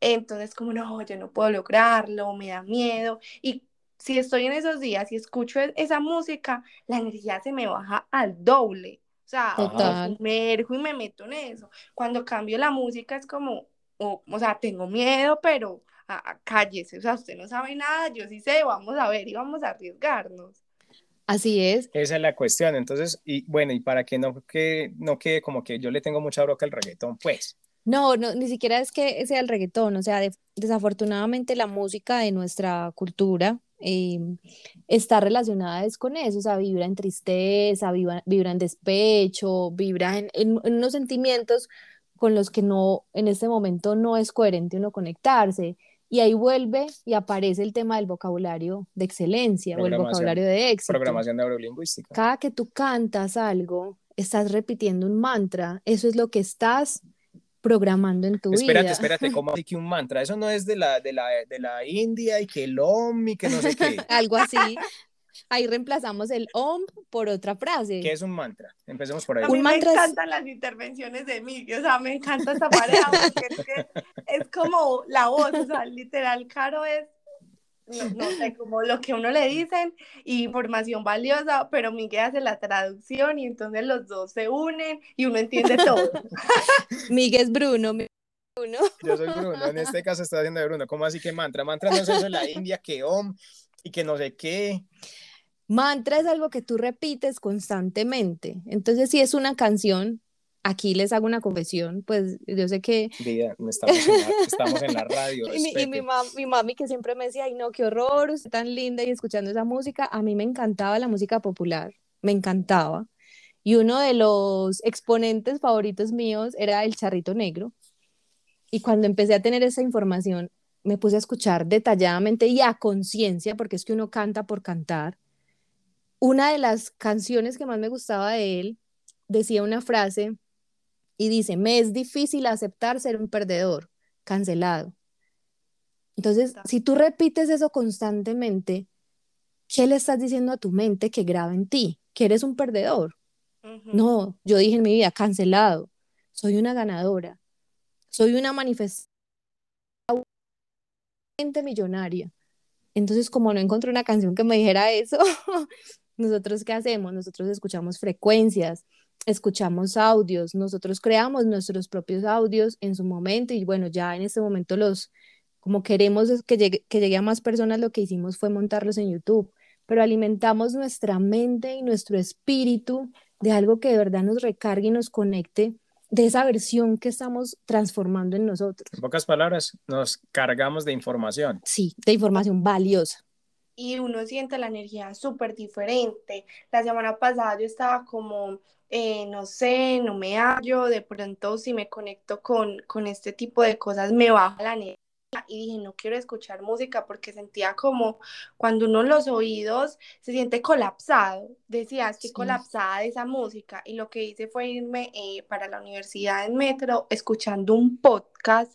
[SPEAKER 1] Entonces, como no, yo no puedo lograrlo, me da miedo. Y si estoy en esos días y escucho e- esa música, la energía se me baja al doble. O sea, me sumerjo y me meto en eso. Cuando cambio la música es como, o, o sea, tengo miedo, pero a, a- cállese. O sea, usted no sabe nada, yo sí sé, vamos a ver y vamos a arriesgarnos.
[SPEAKER 2] Así es.
[SPEAKER 3] Esa es la cuestión. Entonces, y bueno, y para que no, que, no quede como que yo le tengo mucha broca al reggaetón, pues.
[SPEAKER 2] No, no, ni siquiera es que sea el reggaetón, o sea, de- desafortunadamente la música de nuestra cultura eh, está relacionada es con eso, o sea, vibra en tristeza, vibra, vibra en despecho, vibra en, en- en unos sentimientos con los que no, en este momento no es coherente uno conectarse. Y ahí vuelve y aparece el tema del vocabulario de excelencia o el vocabulario de éxito.
[SPEAKER 3] Programación neurolingüística.
[SPEAKER 2] Cada que tú cantas algo, estás repitiendo un mantra, eso es lo que estás programando en tu
[SPEAKER 3] Espérate,
[SPEAKER 2] vida.
[SPEAKER 3] espérate, ¿cómo así que un mantra? Eso no es de la, de la, de la India y que el OM y que no sé qué.
[SPEAKER 2] Algo así. Ahí reemplazamos el om por otra frase.
[SPEAKER 3] ¿Qué es un mantra? Empecemos por ahí.
[SPEAKER 1] A
[SPEAKER 2] Un
[SPEAKER 1] mí
[SPEAKER 2] mantra
[SPEAKER 1] me
[SPEAKER 2] es-
[SPEAKER 1] encantan las intervenciones de Miguel, o sea, me encanta esta pareja porque es, que es como la voz, o sea, literal, Caro es, no, no sé, como lo que uno le dicen, y información valiosa, pero Miguel hace la traducción y entonces los dos se unen y uno entiende todo.
[SPEAKER 2] Miguel es Bruno. Miguel es Bruno.
[SPEAKER 3] Yo soy Bruno, en este caso está haciendo de Bruno. ¿Cómo así que mantra? Mantra no es eso de la India, que OM y que no sé qué.
[SPEAKER 2] Mantra es algo que tú repites constantemente. Entonces, si es una canción, aquí les hago una confesión, pues yo sé que
[SPEAKER 3] Vida, estamos en la, estamos en la radio.
[SPEAKER 2] Y mi, y mi,
[SPEAKER 3] respete.
[SPEAKER 2] mam- mi mami que siempre me decía, ay no, qué horror, usted tan linda y escuchando esa música, a mí me encantaba la música popular, me encantaba. Y uno de los exponentes favoritos míos era el Charrito Negro. Y cuando empecé a tener esa información, me puse a escuchar detalladamente y a conciencia, porque es que uno canta por cantar. Una de las canciones que más me gustaba de él decía una frase y dice, me es difícil aceptar ser un perdedor, cancelado. Entonces, si tú repites eso constantemente, ¿qué le estás diciendo a tu mente que graba en ti? Que eres un perdedor. No, yo dije en mi vida, cancelado. Soy una ganadora. Soy una manifestación millonaria. Entonces, como no encontré una canción que me dijera eso, nosotros qué hacemos? Nosotros escuchamos frecuencias, escuchamos audios, nosotros creamos nuestros propios audios en su momento y bueno, ya en este momento los, como queremos que llegue, que llegue a más personas, lo que hicimos fue montarlos en YouTube, pero alimentamos nuestra mente y nuestro espíritu de algo que de verdad nos recargue y nos conecte de esa versión que estamos transformando en nosotros.
[SPEAKER 3] En pocas palabras, nos cargamos de información.
[SPEAKER 2] Sí, de información valiosa.
[SPEAKER 1] y uno siente la energía súper diferente. La semana pasada yo estaba como, eh, no sé, no me hallo, de pronto si me conecto con, con este tipo de cosas me baja la energía y dije, no quiero escuchar música porque sentía como cuando uno los oídos se siente colapsado. Decía, estoy
[SPEAKER 2] Sí.
[SPEAKER 1] colapsada de esa música y lo que hice fue irme eh, para la universidad en metro escuchando un podcast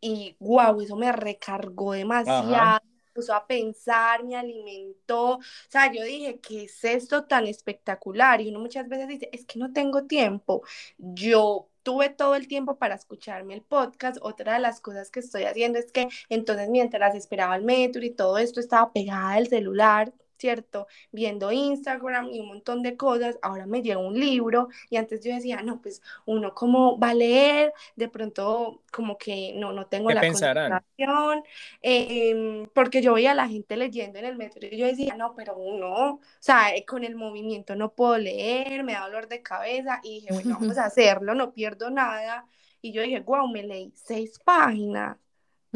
[SPEAKER 1] y wow, eso me recargó demasiado, me puso a pensar, me alimentó. O sea, yo dije, ¿qué es esto tan espectacular? Y uno muchas veces dice, es que no tengo tiempo. Yo tuve todo el tiempo para escucharme el podcast. Otra de las cosas que estoy haciendo es que entonces mientras esperaba el metro y todo esto estaba pegada al celular. ¿Cierto? Viendo Instagram y un montón de cosas, ahora me llega un libro y antes yo decía, no, pues uno como va a leer, de pronto como que no, no tengo
[SPEAKER 3] ¿Qué
[SPEAKER 1] la
[SPEAKER 3] pensarán?
[SPEAKER 1] concentración, eh, porque yo veía a la gente leyendo en el metro y yo decía, no, pero uno, o sea, eh, con el movimiento no puedo leer, me da dolor de cabeza y dije, bueno, vamos a hacerlo, no pierdo nada. Y yo dije, wow, me leí seis páginas.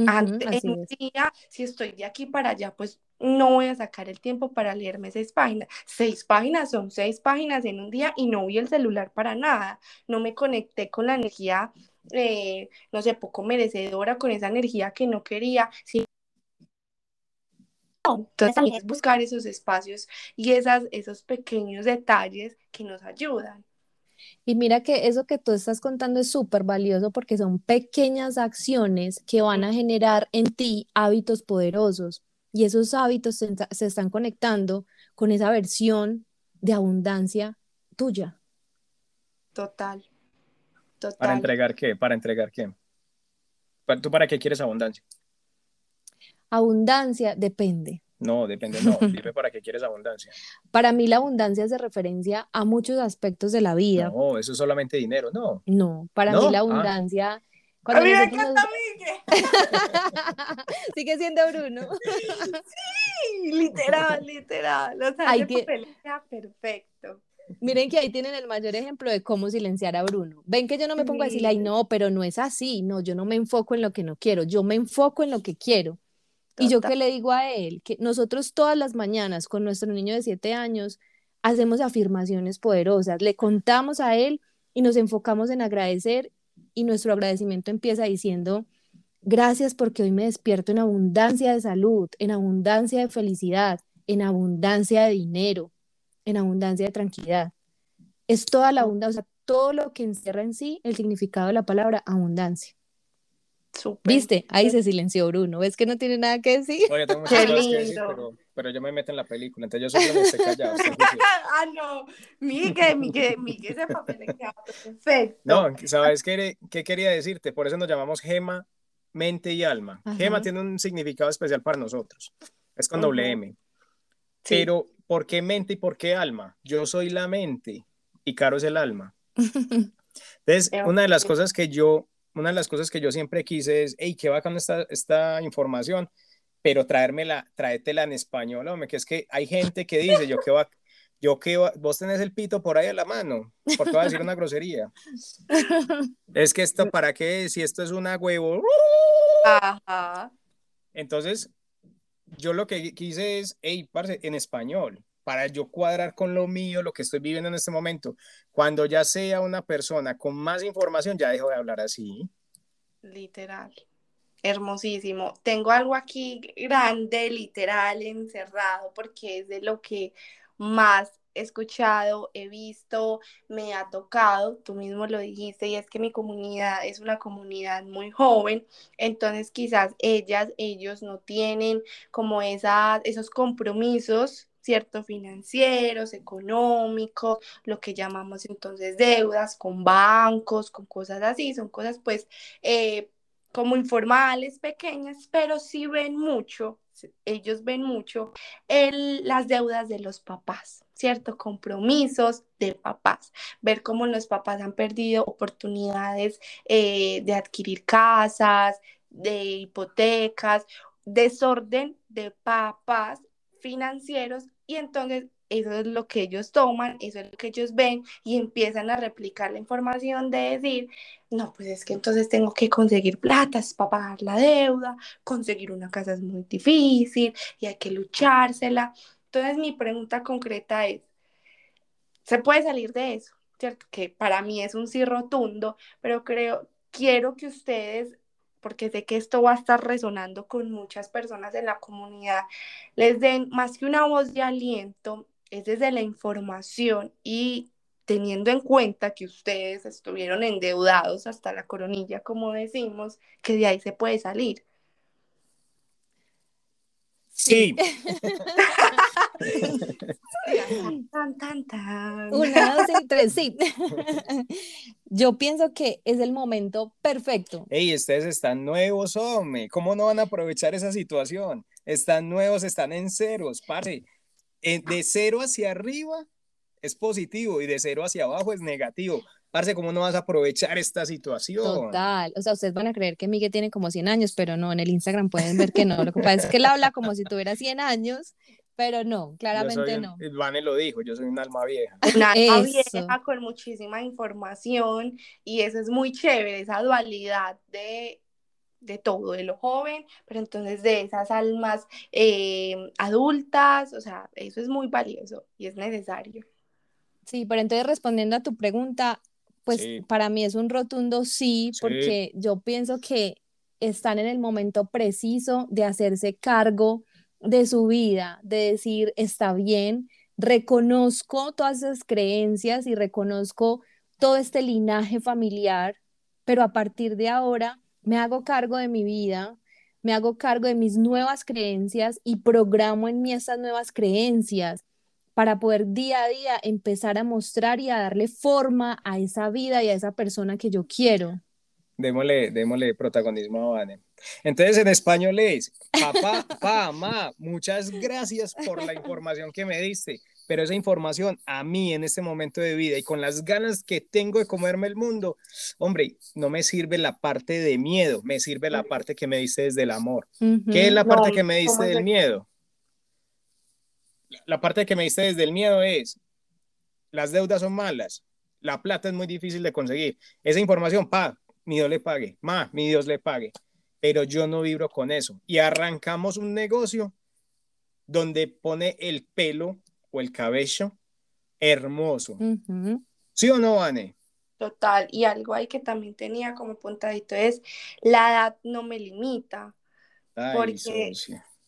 [SPEAKER 1] Antes, en un
[SPEAKER 2] es.
[SPEAKER 1] día, si estoy de aquí para allá, pues no voy a sacar el tiempo para leerme seis páginas. Seis páginas son seis páginas en un día y no vi el celular para nada. No me conecté con la energía, eh, no sé, poco merecedora, con esa energía que no quería. Entonces también es buscar esos espacios y esas, esos pequeños detalles que nos ayudan.
[SPEAKER 2] Y mira que eso que tú estás contando es súper valioso porque son pequeñas acciones que van a generar en ti hábitos poderosos y esos hábitos se, se están conectando con esa versión de abundancia tuya.
[SPEAKER 1] Total. Total.
[SPEAKER 3] ¿Para entregar qué? ¿Para entregar qué? ¿Tú para qué quieres abundancia?
[SPEAKER 2] Abundancia depende.
[SPEAKER 3] No, depende, no. Dime para qué quieres abundancia.
[SPEAKER 2] Para mí la abundancia hace referencia a muchos aspectos de la vida.
[SPEAKER 3] No, eso es solamente dinero, no.
[SPEAKER 2] No, para mí la ah. Abundancia...
[SPEAKER 1] a mí me encanta
[SPEAKER 2] Sigue siendo Bruno.
[SPEAKER 1] sí, literal, literal. O sea, Ay, perfecto.
[SPEAKER 2] Miren que ahí tienen el mayor ejemplo de cómo silenciar a Bruno. Ven que yo no me pongo a decirle, ay, no, pero no es así. No, yo no me enfoco en lo que no quiero, yo me enfoco en lo que quiero. Y yo qué le digo a él, que nosotros todas las mañanas con nuestro niño de siete años hacemos afirmaciones poderosas, le contamos a él y nos enfocamos en agradecer y nuestro agradecimiento empieza diciendo, gracias porque hoy me despierto en abundancia de salud, en abundancia de felicidad, en abundancia de dinero, en abundancia de tranquilidad. Es toda la abundancia, o sea, todo lo que encierra en sí el significado de la palabra abundancia. ¿Viste? Ahí se silenció Bruno. ¿Ves que no tiene nada que decir?
[SPEAKER 3] Oye, tengo muchas cosas que decir, pero, yo me meto en la película, entonces yo solo me estoy callado.
[SPEAKER 1] ah, no. Miguel, Miguel, Miguel ese papel perfecto.
[SPEAKER 3] No, ¿sabes qué, qué quería decirte? Por eso nos llamamos Gema, Mente y Alma. Gema tiene un significado especial para nosotros. Es con doble M. Pero, ¿por qué mente y por qué alma? Yo soy la mente y Caro es el alma. Entonces, una de las cosas que yo una de las cosas que yo siempre quise es, hey, qué bacán esta, esta información, pero traérmela, tráetela en español, hombre, que es que hay gente que dice, yo qué va, yo qué vos tenés el pito por ahí a la mano, por a decir una grosería. es que esto, ¿para qué? Si esto es una huevo. Ajá. Entonces, yo lo que quise es, hey, parce, en español, para yo cuadrar con lo mío, lo que estoy viviendo en este momento. Cuando ya sea una persona con más información, ya dejo de hablar así.
[SPEAKER 1] Literal. Hermosísimo. Tengo algo aquí grande, literal, encerrado, porque es de lo que más he escuchado, he visto, me ha tocado, tú mismo lo dijiste, y es que mi comunidad es una comunidad muy joven, entonces quizás ellas, ellos no tienen como esas, esos compromisos ¿cierto? Financieros, económicos, lo que llamamos entonces deudas con bancos, con cosas así, son cosas pues eh, como informales, pequeñas, pero sí ven mucho, ellos ven mucho el, las deudas de los papás, ¿cierto? Compromisos de papás, ver cómo los papás han perdido oportunidades eh, de adquirir casas, de hipotecas, desorden de papás financieros y entonces eso es lo que ellos toman, eso es lo que ellos ven y empiezan a replicar la información de decir, no, pues es que entonces tengo que conseguir platas para pagar la deuda, conseguir una casa es muy difícil y hay que luchársela. Entonces mi pregunta concreta es, ¿se puede salir de eso? ¿Cierto? Que para mí es un sí rotundo, pero creo, quiero que ustedes porque sé que esto va a estar resonando con muchas personas en la comunidad, les den más que una voz de aliento, es desde la información y teniendo en cuenta que ustedes estuvieron endeudados hasta la coronilla, como decimos, que de ahí se puede salir.
[SPEAKER 3] Sí.
[SPEAKER 2] Una, dos y tres, sí. Yo pienso que es el momento perfecto.
[SPEAKER 3] Ey, ustedes están nuevos, hombre. ¿Cómo no van a aprovechar esa situación? Están nuevos, están en ceros, parce. De cero hacia arriba es positivo y de cero hacia abajo es negativo. Parce, ¿cómo no vas a aprovechar esta situación?
[SPEAKER 2] Total. O sea, ustedes van a creer que Miguel tiene como 100 años, pero no, en el Instagram pueden ver que no. Lo que pasa es que él habla como si tuviera 100 años pero no, claramente no.
[SPEAKER 3] Vane lo dijo, yo soy un alma vieja.
[SPEAKER 1] Una alma vieja con muchísima información y eso es muy chévere, esa dualidad de de todo, de lo joven, pero entonces de esas almas eh, adultas, o sea, eso es muy valioso y es necesario.
[SPEAKER 2] Sí, pero entonces respondiendo a tu pregunta, pues para mí es un rotundo sí, porque yo pienso que están en el momento preciso de hacerse cargo de su vida, de decir, está bien, reconozco todas esas creencias y reconozco todo este linaje familiar, pero a partir de ahora me hago cargo de mi vida, me hago cargo de mis nuevas creencias y programo en mí esas nuevas creencias para poder día a día empezar a mostrar y a darle forma a esa vida y a esa persona que yo quiero.
[SPEAKER 3] Démosle, démosle protagonismo a Vane. Entonces en español es, papá, papá, mamá, muchas gracias por la información que me diste pero esa información a mí en este momento de vida y con las ganas que tengo de comerme el mundo, hombre, no me sirve la parte de miedo, me sirve la parte que me diste desde el amor. ¿Qué es la parte que me diste del miedo? La parte que me diste desde el miedo es, las deudas son malas, la plata es muy difícil de conseguir. Esa información, pa, mi Dios le pague, ma, mi Dios le pague, pero yo no vibro con eso. Y arrancamos un negocio donde pone el pelo el cabello hermoso. ¿Sí o no, Anne?
[SPEAKER 1] Total, y algo ahí que también tenía como puntadito es, la edad no me limita. porque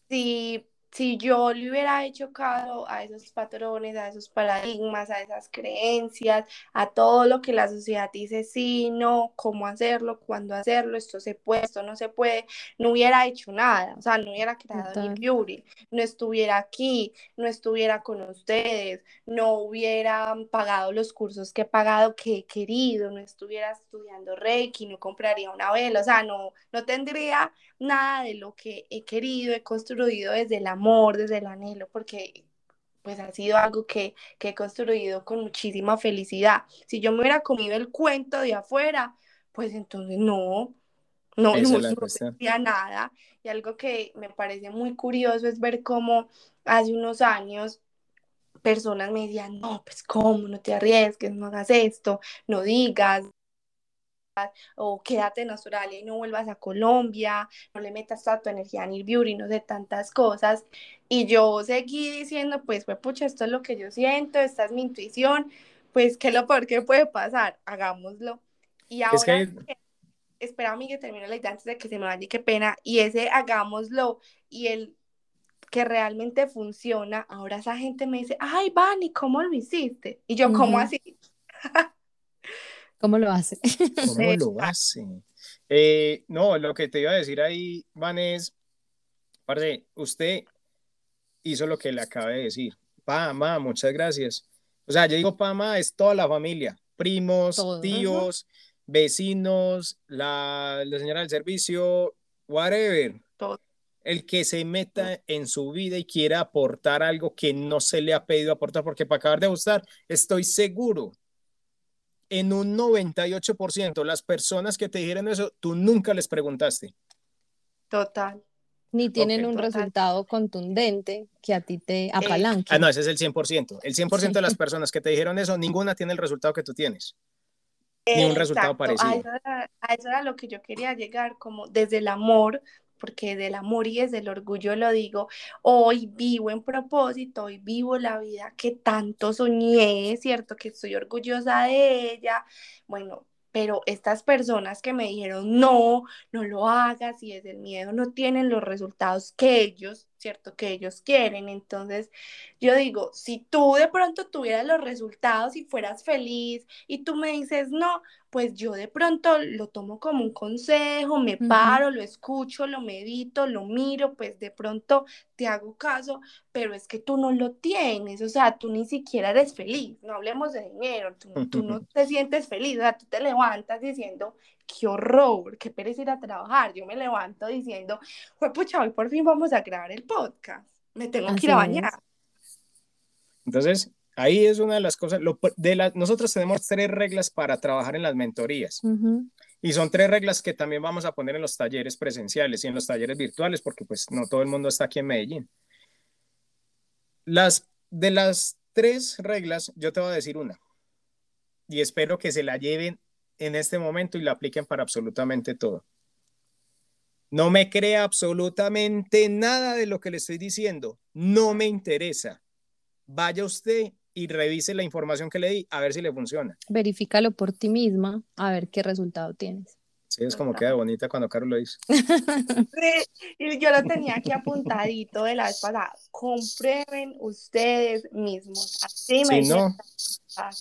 [SPEAKER 1] si si yo le hubiera hecho caso a esos patrones, a esos paradigmas, a esas creencias, a todo lo que la sociedad dice sí, no, cómo hacerlo, cuándo hacerlo, esto se puede, esto no se puede, no hubiera hecho nada, o sea, no hubiera creado ni Beauty, no estuviera aquí, no estuviera con ustedes, no hubiera pagado los cursos que he pagado, que he querido, no estuviera estudiando Reiki, no compraría una vela, o sea, no, no tendría nada de lo que he querido, he construido desde la amor, desde el anhelo, porque pues ha sido algo que, he construido con muchísima felicidad. Si yo me hubiera comido el cuento de afuera, pues entonces no, no, no, no nada. Y algo que me parece muy curioso es ver cómo hace unos años personas me decían, no, pues cómo, no te arriesgues, no hagas esto, no digas, o quédate en Australia y no vuelvas a Colombia, no le metas toda tu energía en ir beauty, no sé, tantas cosas. Y yo seguí diciendo, pues, pues, pucha, esto es lo que yo siento, esta es mi intuición, pues, ¿qué es lo peor que puede pasar? Hagámoslo. Y ahora, es que... espera a mí que termine la idea antes de que se me vaya, qué pena, y ese hagámoslo, y el que realmente funciona, ahora esa gente me dice, ay, Vani, ¿cómo lo hiciste? Y yo, ¿cómo así?
[SPEAKER 2] ¿Cómo lo hace?
[SPEAKER 3] ¿Cómo lo hace? Eh, no, lo que te iba a decir ahí, Van, es, parce, usted hizo lo que le acabé de decir. Pa, ma, muchas gracias. O sea, yo digo pa, ma, es toda la familia, primos, tíos, vecinos, la, la, señora del servicio, whatever. Todo. El que se meta en su vida y quiera aportar algo que no se le ha pedido aportar, porque para acabar de gustar, estoy seguro en un 98% las personas que te dijeron eso, tú nunca les preguntaste.
[SPEAKER 1] Total.
[SPEAKER 2] Ni tienen un resultado contundente que a ti te apalanque.
[SPEAKER 3] ah, no, ese es el 100%. El 100% de las personas que te dijeron eso, ninguna tiene el resultado que tú tienes. Ni un resultado parecido.
[SPEAKER 1] a eso era lo que yo quería llegar, como desde el amor, porque del amor y desde el orgullo lo digo, hoy vivo en propósito, hoy vivo la vida que tanto soñé, ¿cierto? Que estoy orgullosa de ella. Bueno, pero estas personas que me dijeron, no, no lo hagas y desde el miedo no tienen los resultados que ellos, ¿cierto? Que ellos quieren. Entonces, yo digo, si tú de pronto tuvieras los resultados y fueras feliz y tú me dices, no, pues yo de pronto lo tomo como un consejo, me paro, lo escucho, lo medito, lo miro, pues de pronto te hago caso, pero es que tú no lo tienes, o sea, tú ni siquiera eres feliz, no hablemos de dinero, tú, no te sientes feliz, o sea, tú te levantas diciendo, qué horror, qué pereza ir a trabajar, yo me levanto diciendo, pues pucha, hoy por fin vamos a grabar el podcast, me tengo que ir a bañar.
[SPEAKER 3] Entonces, Ahí es una de las cosas, de nosotros tenemos tres reglas para trabajar en las mentorías. Y son tres reglas que también vamos a poner en los talleres presenciales y en los talleres virtuales, porque pues no todo el mundo está aquí en Medellín. Las, de las tres reglas, yo te voy a decir una. Y espero que se la lleven en este momento y la apliquen para absolutamente todo. No me crea absolutamente nada de lo que le estoy diciendo. No me interesa. Vaya usted y revise la información que le di a ver si le funciona.
[SPEAKER 2] Verifícalo por ti misma a ver qué resultado tienes.
[SPEAKER 3] Sí, es como queda bonita cuando Carlos lo hizo.
[SPEAKER 1] y yo lo tenía aquí apuntadito de la vez pasada. Comprueben ustedes mismos. Así me
[SPEAKER 3] si no,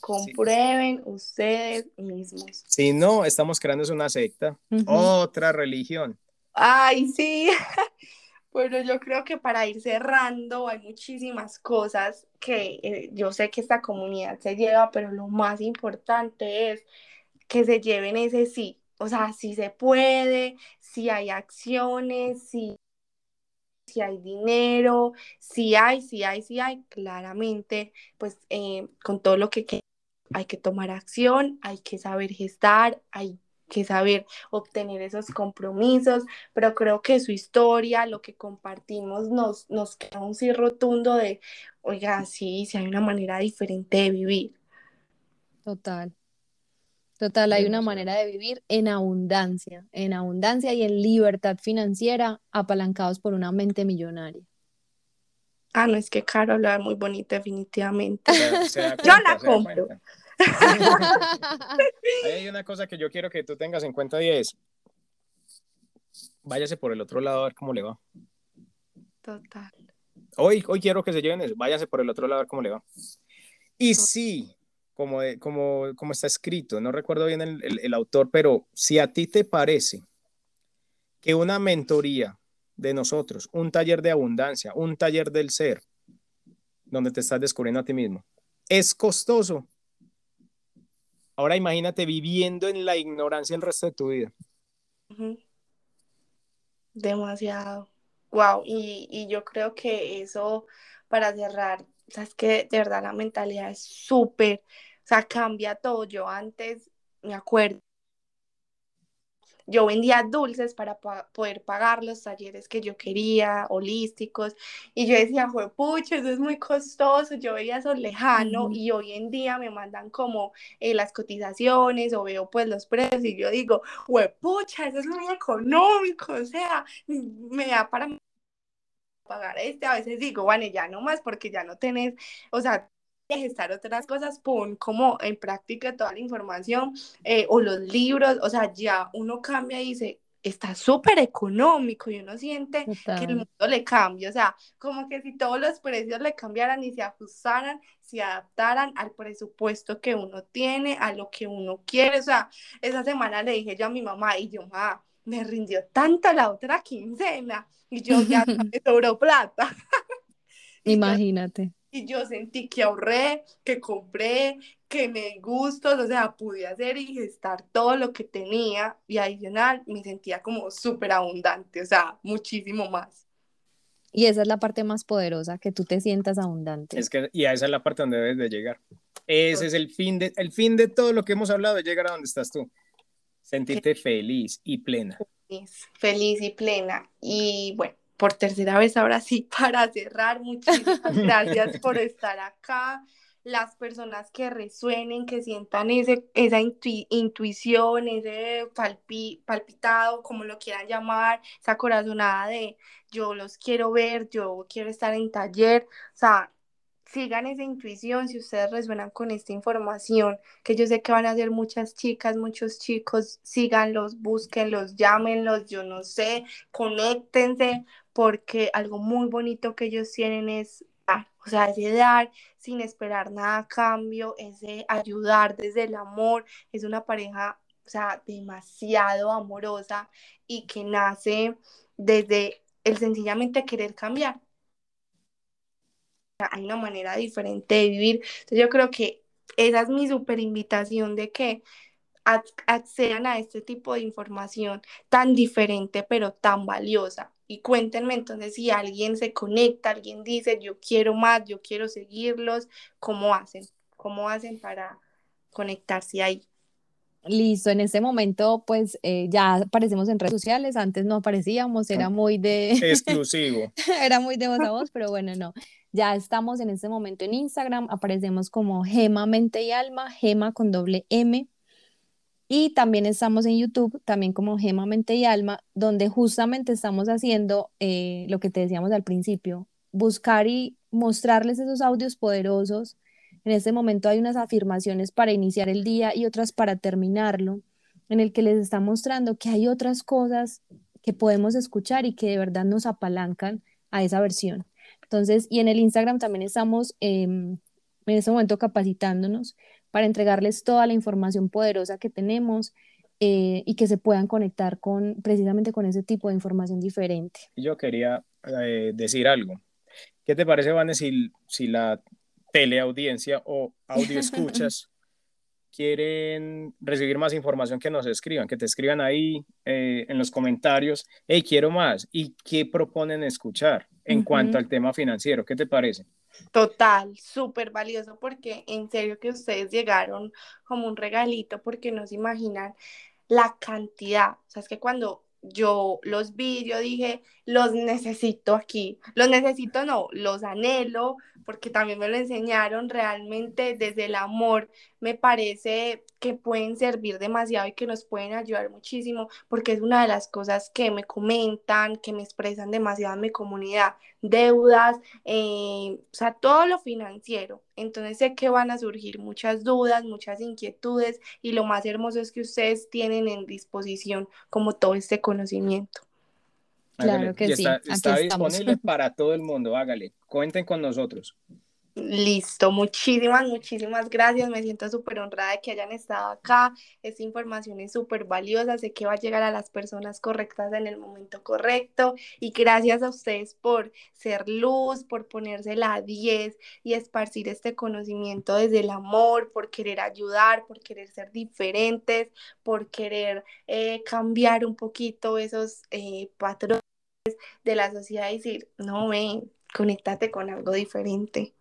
[SPEAKER 1] comprueben ustedes mismos.
[SPEAKER 3] Si no, estamos creando una secta, otra religión.
[SPEAKER 1] Ay, sí. Bueno, yo creo que para ir cerrando hay muchísimas cosas que eh, yo sé que esta comunidad se lleva, pero lo más importante es que se lleven ese sí. O sea, si se puede, si hay acciones, si, si hay dinero, si hay, si hay, si hay, claramente, pues eh, con todo lo que hay que tomar acción, hay que saber gestar, hay que saber obtener esos compromisos, pero creo que su historia, lo que compartimos, nos, nos queda un sí rotundo de, oiga, sí, sí hay una manera diferente de vivir.
[SPEAKER 2] Total. Total, hay una manera de vivir en abundancia, en abundancia y en libertad financiera, apalancados por una mente millonaria.
[SPEAKER 1] Ah, no, es que Caro habla muy bonito, definitivamente. Yo la compro.
[SPEAKER 3] Hay una cosa que yo quiero que tú tengas en cuenta y es, váyase por el otro lado a ver cómo le va.
[SPEAKER 1] Total.
[SPEAKER 3] Hoy, hoy quiero que se lleven eso, váyase por el otro lado a ver cómo le va. Y sí, como, como, como está escrito, no recuerdo bien el, el autor, pero si a ti te parece que una mentoría de nosotros, un taller de abundancia, un taller del ser, donde te estás descubriendo a ti mismo, es costoso, Ahora imagínate viviendo en la ignorancia el resto de tu vida.
[SPEAKER 1] Demasiado. Wow. Y, yo creo que eso, para cerrar, o sea, es que de verdad la mentalidad es súper, o sea, cambia todo. Yo antes me acuerdo yo vendía dulces para poder pagar los talleres que yo quería, holísticos, y yo decía, fue pucho, eso es muy costoso, yo veía eso lejano, y hoy en día me mandan como eh, las cotizaciones o veo pues los precios, y yo digo, fue pucha, eso es muy económico, o sea, me da para pagar este, a veces digo, bueno, ya no más porque ya no tenés, o sea, gestar otras cosas, pon como en práctica toda la información eh, o los libros, o sea, ya uno cambia y dice, está súper económico y uno siente que el mundo le cambia, o sea, como que si todos los precios le cambiaran y se ajustaran, se adaptaran al presupuesto que uno tiene, a lo que uno quiere, o sea, esa semana le dije yo a mi mamá y yo, mamá, me rindió tanto la otra quincena y yo ya me sobró plata.
[SPEAKER 2] Imagínate
[SPEAKER 1] y yo sentí que ahorré, que compré, que me gustó, o sea, pude hacer y gestar todo lo que tenía y adicional me sentía como súper abundante, o sea, muchísimo más.
[SPEAKER 2] Y esa es la parte más poderosa, que tú te sientas abundante.
[SPEAKER 3] Es que, y esa es la parte donde debes de llegar. Ese es el fin de, el fin de todo lo que hemos hablado, de llegar a donde estás tú. Sentirte feliz y plena.
[SPEAKER 1] Feliz, feliz y plena. Y bueno, por tercera vez ahora sí, para cerrar, muchísimas gracias por estar acá. Las personas que resuenen, que sientan ese, esa intuición, ese palpitado, como lo quieran llamar, esa corazonada de yo los quiero ver, yo quiero estar en taller. O sea, sigan esa intuición si ustedes resuenan con esta información, que yo sé que van a ser muchas chicas, muchos chicos, síganlos, búsquenlos, llámenlos, yo no sé, conéctense, porque algo muy bonito que ellos tienen es dar, o sea, ese dar sin esperar nada a cambio, ese ayudar desde el amor, es una pareja, o sea, demasiado amorosa y que nace desde el sencillamente querer cambiar hay una manera diferente de vivir. Entonces yo creo que esa es mi super invitación de que accedan a este tipo de información tan diferente pero tan valiosa. Y cuéntenme entonces si alguien se conecta, alguien dice yo quiero más, yo quiero seguirlos, ¿cómo hacen? ¿Cómo hacen para conectarse ahí?
[SPEAKER 2] Listo, en este momento pues eh, ya aparecemos en redes sociales, antes no aparecíamos, era muy de...
[SPEAKER 3] Exclusivo.
[SPEAKER 2] era muy de voz a voz, pero bueno, no. Ya estamos en este momento en Instagram, aparecemos como Gema Mente y Alma, Gema con doble M. Y también estamos en YouTube, también como Gema Mente y Alma, donde justamente estamos haciendo eh, lo que te decíamos al principio, buscar y mostrarles esos audios poderosos. En este momento hay unas afirmaciones para iniciar el día y otras para terminarlo, en el que les está mostrando que hay otras cosas que podemos escuchar y que de verdad nos apalancan a esa versión. Entonces, y en el Instagram también estamos em, en este momento capacitándonos para entregarles toda la información poderosa que tenemos eh, y que se puedan conectar con precisamente con ese tipo de información diferente.
[SPEAKER 3] Yo quería eh, decir algo. ¿Qué te parece, Vane, si, si la teleaudiencia o audio escuchas quieren recibir más información que nos escriban, que te escriban ahí eh, en los comentarios, hey, quiero más, y qué proponen escuchar en cuanto al tema financiero, ¿qué te parece?
[SPEAKER 1] Total, súper valioso porque en serio que ustedes llegaron como un regalito porque no se imaginan la cantidad. O sea, es que cuando yo los vi, yo dije, los necesito aquí. Los necesito, no, los anhelo porque también me lo enseñaron realmente desde el amor. Me parece que pueden servir demasiado y que nos pueden ayudar muchísimo porque es una de las cosas que me comentan, que me expresan demasiado en mi comunidad. Deudas, eh, o sea, todo lo financiero. Entonces sé que van a surgir muchas dudas, muchas inquietudes y lo más hermoso es que ustedes tienen en disposición como todo este conocimiento.
[SPEAKER 2] Claro que sí.
[SPEAKER 3] Está, disponible para todo el mundo, hágale. Cuenten con nosotros.
[SPEAKER 1] Listo, muchísimas, muchísimas gracias. Me siento súper honrada de que hayan estado acá. Esta información es súper valiosa. Sé que va a llegar a las personas correctas en el momento correcto. Y gracias a ustedes por ser luz, por ponerse la 10 y esparcir este conocimiento desde el amor, por querer ayudar, por querer ser diferentes, por querer eh, cambiar un poquito esos eh, patrones de la sociedad y decir, no, ven, conéctate con algo diferente.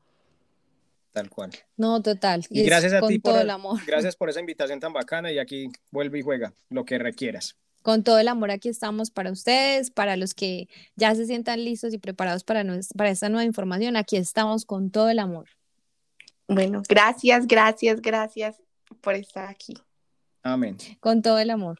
[SPEAKER 3] Tal cual.
[SPEAKER 2] No, total.
[SPEAKER 3] Y, gracias a ti por el amor. Gracias por esa invitación tan bacana y aquí vuelve y juega lo que requieras.
[SPEAKER 2] Con todo el amor aquí estamos para ustedes, para los que ya se sientan listos y preparados para, para esta nueva información. Aquí estamos con todo el amor.
[SPEAKER 1] Bueno, gracias, gracias, gracias por estar aquí.
[SPEAKER 3] Amén.
[SPEAKER 2] Con todo el amor.